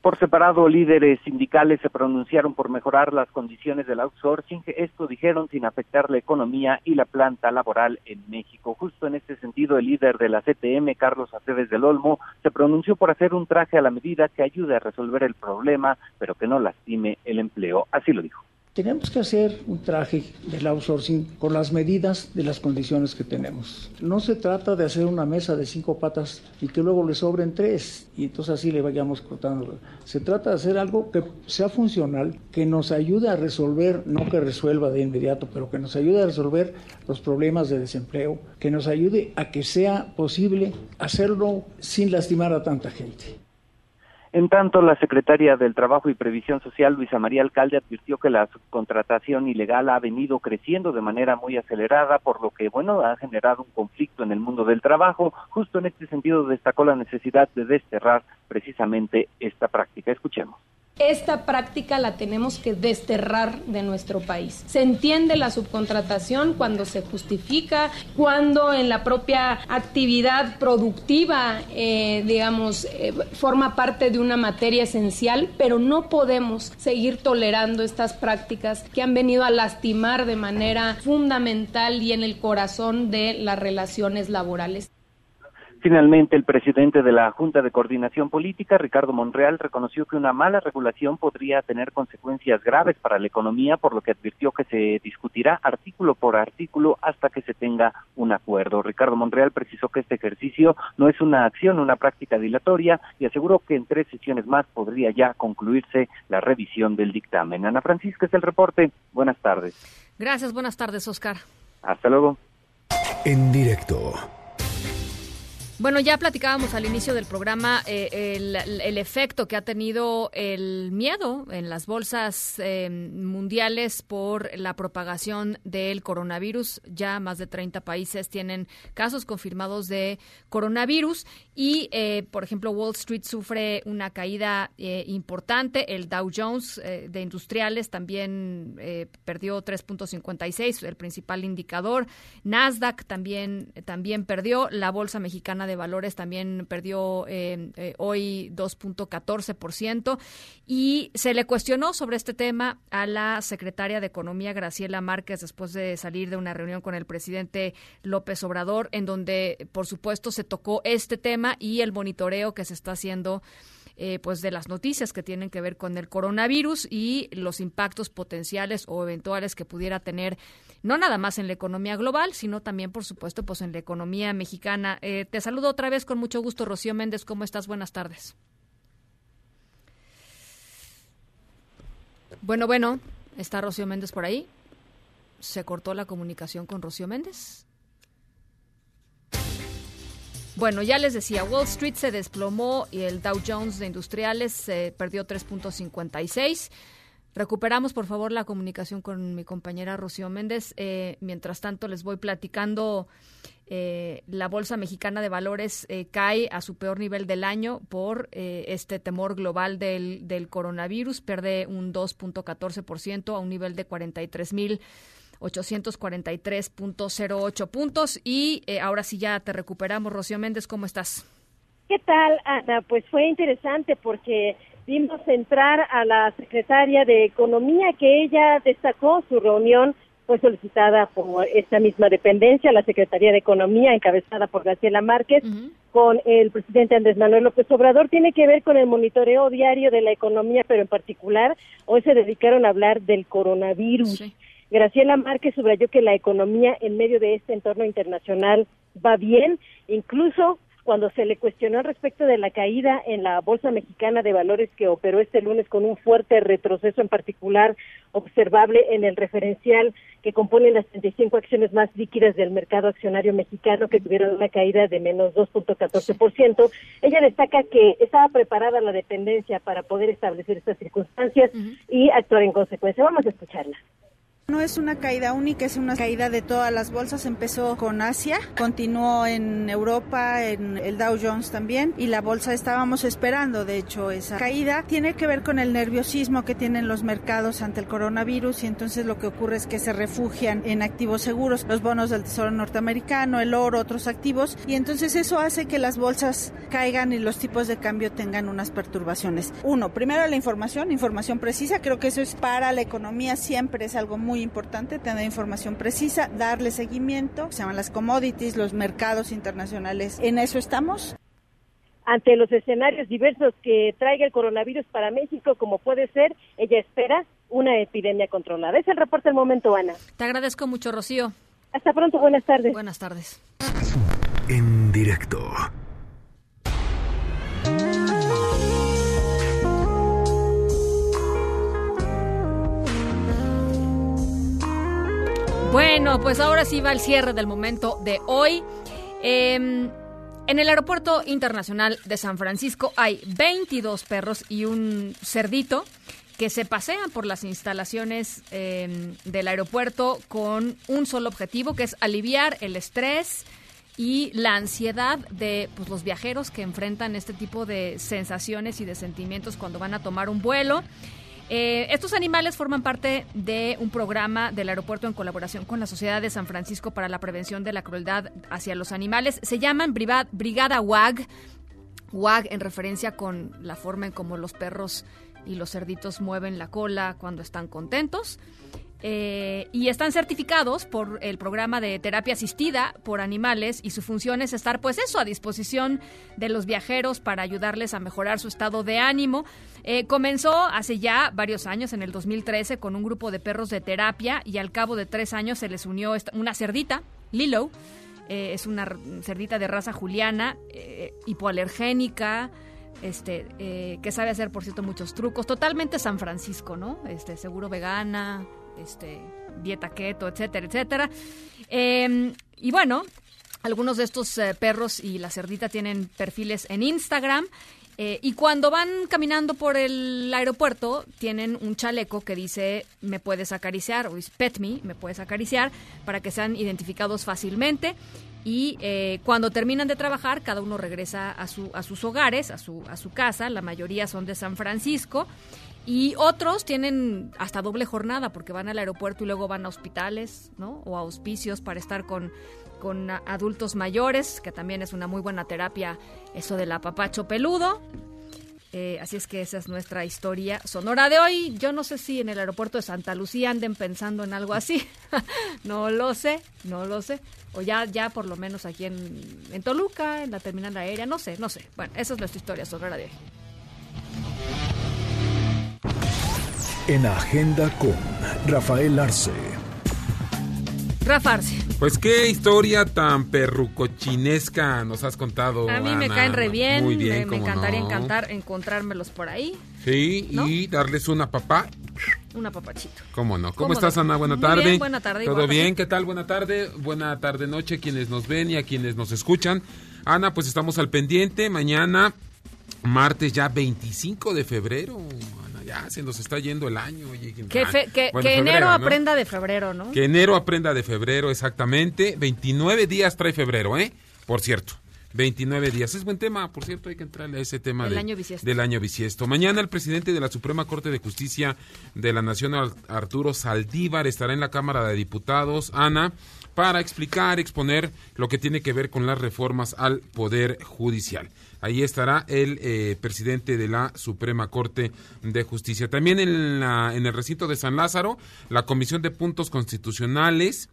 Por separado, líderes sindicales se pronunciaron por mejorar las condiciones del outsourcing. Esto dijeron sin afectar la economía y la planta laboral en México. Justo en este sentido, el líder de la CTM, Carlos Aceves del Olmo, se pronunció por hacer un traje a la medida que ayude a resolver el problema, pero que no lastime el empleo. Así lo dijo. Tenemos que hacer un traje del outsourcing con las medidas de las condiciones que tenemos. No se trata de hacer una mesa de cinco patas y que luego le sobren tres y entonces así le vayamos cortando. Se trata de hacer algo que sea funcional, que nos ayude a resolver, no que resuelva de inmediato, pero que nos ayude a resolver los problemas de desempleo, que nos ayude a que sea posible hacerlo sin lastimar a tanta gente. En tanto, la secretaria del Trabajo y Previsión Social, Luisa María Alcalde, advirtió que la subcontratación ilegal ha venido creciendo de manera muy acelerada, por lo que, bueno, ha generado un conflicto en el mundo del trabajo. Justo en este sentido destacó la necesidad de desterrar precisamente esta práctica. Escuchemos. Esta práctica la tenemos que desterrar de nuestro país. Se entiende la subcontratación cuando se justifica, cuando en la propia actividad productiva, eh, digamos, eh, forma parte de una materia esencial, pero no podemos seguir tolerando estas prácticas que han venido a lastimar de manera fundamental y en el corazón de las relaciones laborales. Finalmente, el presidente de la Junta de Coordinación Política, Ricardo Monreal, reconoció que una mala regulación podría tener consecuencias graves para la economía, por lo que advirtió que se discutirá artículo por artículo hasta que se tenga un acuerdo. Ricardo Monreal precisó que este ejercicio no es una acción, una práctica dilatoria y aseguró que en tres sesiones más podría ya concluirse la revisión del dictamen. Ana Francisca es el reporte. Buenas tardes. Gracias, buenas tardes, Oscar. Hasta luego. En directo. Bueno, ya platicábamos al inicio del programa eh, el, efecto que ha tenido el miedo en las bolsas eh, mundiales por la propagación del coronavirus. Ya más de 30 países tienen casos confirmados de coronavirus y, eh, por ejemplo, Wall Street sufre una caída importante. El Dow Jones de industriales también perdió 3.56, el principal indicador. Nasdaq también, también perdió. La bolsa mexicana de de Valores también perdió eh, eh, hoy 2.14% y se le cuestionó sobre este tema a la secretaria de Economía Graciela Márquez después de salir de una reunión con el presidente López Obrador en donde por supuesto se tocó este tema y el monitoreo que se está haciendo eh, pues de las noticias que tienen que ver con el coronavirus y los impactos potenciales o eventuales que pudiera tener no nada más en la economía global, sino también, por supuesto, pues en la economía mexicana. Eh, te saludo otra vez con mucho gusto, Rocío Méndez. ¿Cómo estás? Buenas tardes. Bueno, bueno, ¿está Rocío Méndez por ahí? ¿Se cortó la comunicación con Rocío Méndez? Bueno, ya les decía, Wall Street se desplomó y el Dow Jones de Industriales se perdió 3.56. Recuperamos, por favor, la comunicación con mi compañera Rocío Méndez. Eh, mientras tanto, les voy platicando. Eh, la Bolsa Mexicana de Valores eh, cae a su peor nivel del año por este temor global del, del coronavirus. Pierde un 2.14% a un nivel de 43 mil. 843.08 puntos. Y ahora sí ya te recuperamos. Rocío Méndez, ¿cómo estás? ¿Qué tal, Ana? Pues fue interesante porque vimos entrar a la secretaria de Economía, que ella destacó su reunión fue solicitada por esta misma dependencia, la Secretaría de Economía, encabezada por Graciela Márquez, con el presidente Andrés Manuel López Obrador. Tiene que ver con el monitoreo diario de la economía, pero en particular hoy se dedicaron a hablar del coronavirus. Graciela Márquez subrayó que la economía en medio de este entorno internacional va bien, incluso cuando se le cuestionó respecto de la caída en la Bolsa Mexicana de Valores que operó este lunes con un fuerte retroceso en particular observable en el referencial que compone las 35 acciones más líquidas del mercado accionario mexicano que tuvieron una caída de menos 2.14%. Ella destaca que estaba preparada la dependencia para poder establecer estas circunstancias y actuar en consecuencia. Vamos a escucharla. No es una caída única, es una caída de todas las bolsas. Empezó con Asia, continuó en Europa, en el Dow Jones también, y la bolsa estábamos esperando, de hecho, esa caída. Tiene que ver con el nerviosismo que tienen los mercados ante el coronavirus y entonces lo que ocurre es que se refugian en activos seguros, los bonos del Tesoro norteamericano, el oro, otros activos, y entonces eso hace que las bolsas caigan y los tipos de cambio tengan unas perturbaciones. Uno, primero la información, información precisa, creo que eso es para la economía siempre es algo muy muy importante tener información precisa, darle seguimiento, se llaman las commodities, los mercados internacionales. En eso estamos. Ante los escenarios diversos que traiga el coronavirus para México, como puede ser, ella espera una epidemia controlada. Es el reporte del momento, Ana. Te agradezco mucho, Rocío. Hasta pronto, buenas tardes. Buenas tardes. En directo. Bueno, pues ahora sí va el cierre del momento de hoy. Em, en el aeropuerto internacional de San Francisco hay 22 perros y un cerdito que se pasean por las instalaciones em, del aeropuerto con un solo objetivo, que es aliviar el estrés y la ansiedad de pues, los viajeros que enfrentan este tipo de sensaciones y de sentimientos cuando van a tomar un vuelo. Eh, estos animales forman parte de un programa del aeropuerto en colaboración con la Sociedad de San Francisco para la Prevención de la Crueldad hacia los Animales. Se llaman Brigada WAG, WAG en referencia con la forma en cómo los perros y los cerditos mueven la cola cuando están contentos. Eh, y están certificados por el programa de terapia asistida por animales y su función es estar pues eso a disposición de los viajeros para ayudarles a mejorar su estado de ánimo. Eh, comenzó hace ya varios años, en el 2013, con un grupo de perros de terapia y al cabo de tres años se les unió una cerdita, Lilo, eh, es una cerdita de raza juliana, hipoalergénica, este, que sabe hacer, por cierto, muchos trucos, totalmente San Francisco, ¿no? Este, seguro vegana, este, dieta keto, etcétera, etcétera. Em, y bueno, algunos de estos eh, perros y la cerdita tienen perfiles en Instagram. Eh, y cuando van caminando por el aeropuerto, tienen un chaleco que dice me puedes acariciar, o pet me, me puedes acariciar, para que sean identificados fácilmente. Y eh, cuando terminan de trabajar, cada uno regresa a, su, a sus hogares, a su, a su casa. La mayoría son de San Francisco. Y otros tienen hasta doble jornada porque van al aeropuerto y luego van a hospitales, ¿no? O a hospicios para estar con, con adultos mayores, que también es una muy buena terapia eso del apapacho peludo. Eh, así es que esa es nuestra historia sonora de hoy. Yo no sé si en el aeropuerto de Santa Lucía anden pensando en algo así. [laughs] no lo sé, no lo sé. O ya, ya por lo menos aquí en, en Toluca, en la terminal aérea, no sé, no sé. Bueno, esa es nuestra historia sonora de hoy. En Agenda con Rafael Arce. Rafa Arce. Pues qué historia tan perrucochinesca nos has contado. A mí me caen re bien. Muy bien me, encantaría encantar encontrármelos por ahí. Sí, y darles una papá. Una papachito. ¿Cómo no? ¿Cómo, estás, Ana? Buena tarde. Bien, buena tarde. ¿Todo bien? ¿Qué tal? Buena tarde. Buena tarde, noche, quienes nos ven y a quienes nos escuchan. Ana, pues estamos al pendiente. Mañana, martes ya 25 de febrero ya se nos está yendo el año. que, enero aprenda de febrero, ¿no? Que enero aprenda de febrero, exactamente. 29 días trae febrero, ¿eh? Por cierto. 29 días. Es buen tema, por cierto, hay que entrarle a ese tema del, año bisiesto. del año bisiesto. Mañana el presidente de la Suprema Corte de Justicia de la Nación, Arturo Saldívar, estará en la Cámara de Diputados, Ana, para explicar, exponer lo que tiene que ver con las reformas al Poder Judicial. Ahí estará el eh, presidente de la Suprema Corte de Justicia. También en, la, en el recinto de San Lázaro, la Comisión de Puntos Constitucionales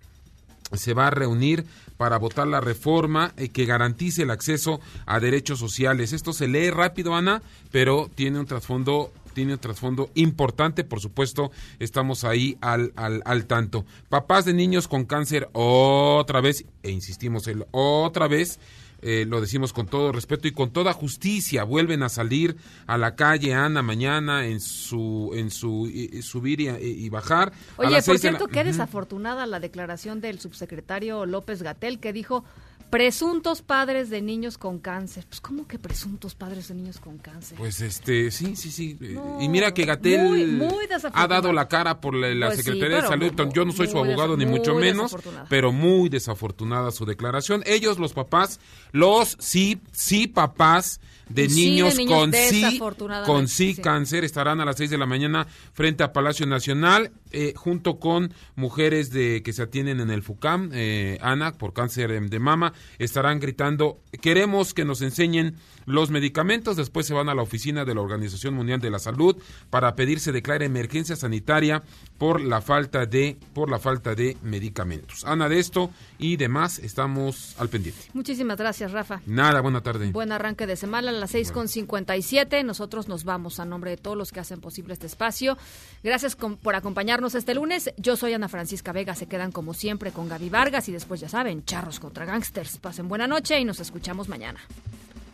se va a reunir para votar la reforma eh, que garantice el acceso a derechos sociales. Esto se lee rápido, Ana, pero tiene un trasfondo tiene un trasfondo importante, por supuesto, estamos ahí al, al, al tanto. Papás de niños con cáncer otra vez, e insistimos el otra vez, eh, lo decimos con todo respeto y con toda justicia, vuelven a salir a la calle Ana mañana en su en su subir y, bajar. Oye, por cierto, qué desafortunada la declaración del subsecretario López Gatel que dijo Presuntos padres de niños con cáncer. Pues, ¿cómo que presuntos padres de niños con cáncer? Pues, este, sí, sí, sí. y mira que Gatel ha dado la cara por la, pues Secretaría de Salud. Yo no soy su abogado, ni mucho menos, pero muy desafortunada su declaración. Ellos, los papás, los sí, sí papás de, niños, con sí, con sí, cáncer estarán a las 6 de la mañana frente a Palacio Nacional eh, junto con mujeres de que se atienden en el FUCAM, eh, Ana, por cáncer de mama, estarán gritando, queremos que nos enseñen los medicamentos, después se van a la oficina de la Organización Mundial de la Salud para pedir se declare emergencia sanitaria por la falta de por la falta de medicamentos. Ana, de esto y demás estamos al pendiente. Muchísimas gracias, Rafa. Nada, buena tarde. Buen arranque de semana a las seis con cincuenta y siete. Nosotros nos vamos a nombre de todos los que hacen posible este espacio. Gracias por acompañarnos este lunes. Yo soy Ana Francisca Vega. Se quedan como siempre con Gaby Vargas y después ya saben, charros contra gangsters. Pasen buena noche y nos escuchamos mañana.